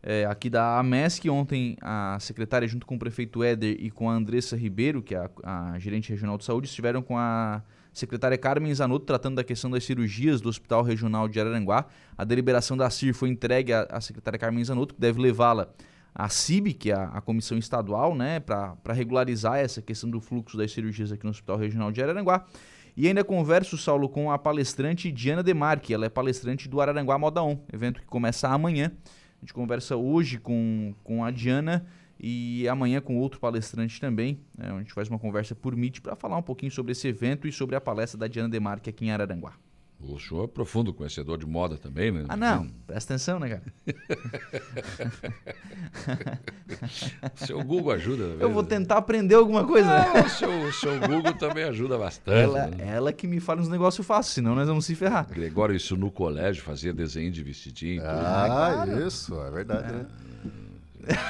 é, aqui da AMESC. Ontem, a secretária, junto com o prefeito Éder e com a Andressa Ribeiro, que é a, a gerente regional de saúde, estiveram com a secretária Carmen Zanotto tratando da questão das cirurgias do Hospital Regional de Araranguá. A deliberação da CIR foi entregue à, à secretária Carmen Zanotto, que deve levá-la à CIB, que é a, a comissão estadual, né, para regularizar essa questão do fluxo das cirurgias aqui no Hospital Regional de Araranguá. E ainda converso, Saulo, com a palestrante Diana Demarque, ela é palestrante do Araranguá Moda On, evento que começa amanhã. A gente conversa hoje com, com a Diana e amanhã com outro palestrante também. né, a gente faz uma conversa por Meet para falar um pouquinho sobre esse evento e sobre a palestra da Diana Demarque aqui em Araranguá. O senhor é profundo conhecedor de moda também, né? Ah, não. Presta atenção, né, cara? Seu Google ajuda. né? Eu vou tentar aprender alguma coisa. né? Ah, o seu, o seu Google também ajuda bastante. Ela, né? ela que me fala uns negócios fáceis, senão nós vamos se ferrar. Gregório, isso no colégio, fazia desenho de vestidinho. tudo. Ah, isso, é verdade, né?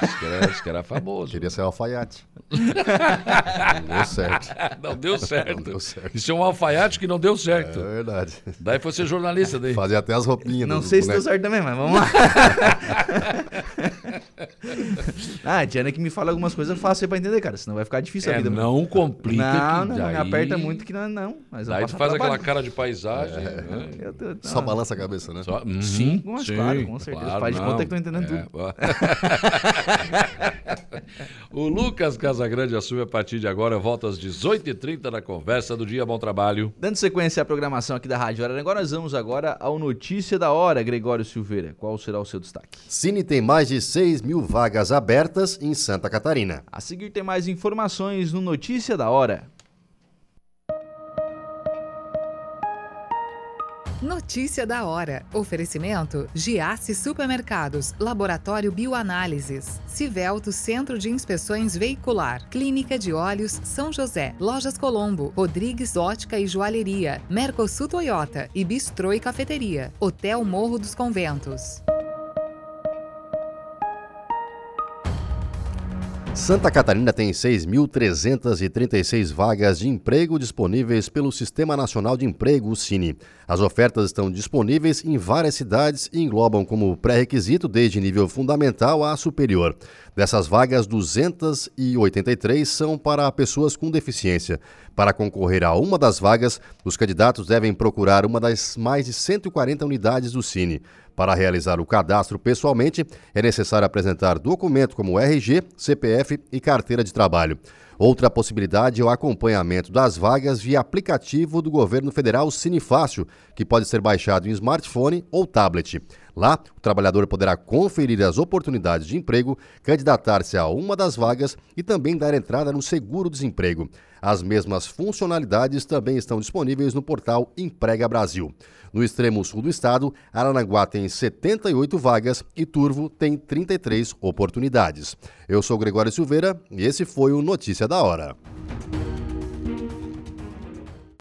Isso que era, isso que era famoso. Queria ser alfaiate. não deu certo. Não deu certo. Não deu certo. Isso é um alfaiate que não deu certo. É verdade. Daí foi ser jornalista daí. Fazia até as roupinhas. Não sei se deu certo também, mas vamos lá. ah, a Diana que me fala algumas coisas fáceis pra entender, cara. Senão vai ficar difícil a É, vida. não complica Não, não, daí... me aperta muito que não. não mas Daí tu faz aquela cara de paisagem. né? Eu tô- Só não. balança a cabeça, né? Só- Uhum, Sim, mas sim, claro, com certeza. claro, Faz de não. conta que tô entendendo É, tudo. o Lucas Casagrande assume a partir de agora, volta às 18h30 na conversa do dia. Bom trabalho. Dando sequência à programação aqui da Rádio Araranguá, nós vamos agora ao Notícia da Hora, Gregório Silveira. Qual será o seu destaque? Cine tem mais de 6 mil vagas abertas em Santa Catarina. A seguir tem mais informações no Notícia da Hora. Notícia da hora. Oferecimento: Giasse Supermercados, Laboratório Bioanálises, Civelto Centro de Inspeções Veicular, Clínica de Olhos São José, Lojas Colombo, Rodrigues Ótica e Joalheria, Mercosul Toyota e Bistrô e Cafeteria, Hotel Morro dos Conventos. Santa Catarina tem 6.336 vagas de emprego disponíveis pelo Sistema Nacional de Emprego, o Cine. As ofertas estão disponíveis em várias cidades e englobam como pré-requisito desde nível fundamental a superior. Dessas vagas, 283 são para pessoas com deficiência. Para concorrer a uma das vagas, os candidatos devem procurar uma das mais de 140 unidades do Cine. Para realizar o cadastro pessoalmente, é necessário apresentar documento como RG, CPF e carteira de trabalho. Outra possibilidade é o acompanhamento das vagas via aplicativo do governo federal Cinefácil, que pode ser baixado em smartphone ou tablet. Lá, o trabalhador poderá conferir as oportunidades de emprego, candidatar-se a uma das vagas e também dar entrada no seguro-desemprego. As mesmas funcionalidades também estão disponíveis no portal Emprega Brasil. No extremo sul do estado, Aranaguá tem 78 vagas e Turvo tem 33 oportunidades. Eu sou Gregório Silveira e esse foi o Notícia da Hora.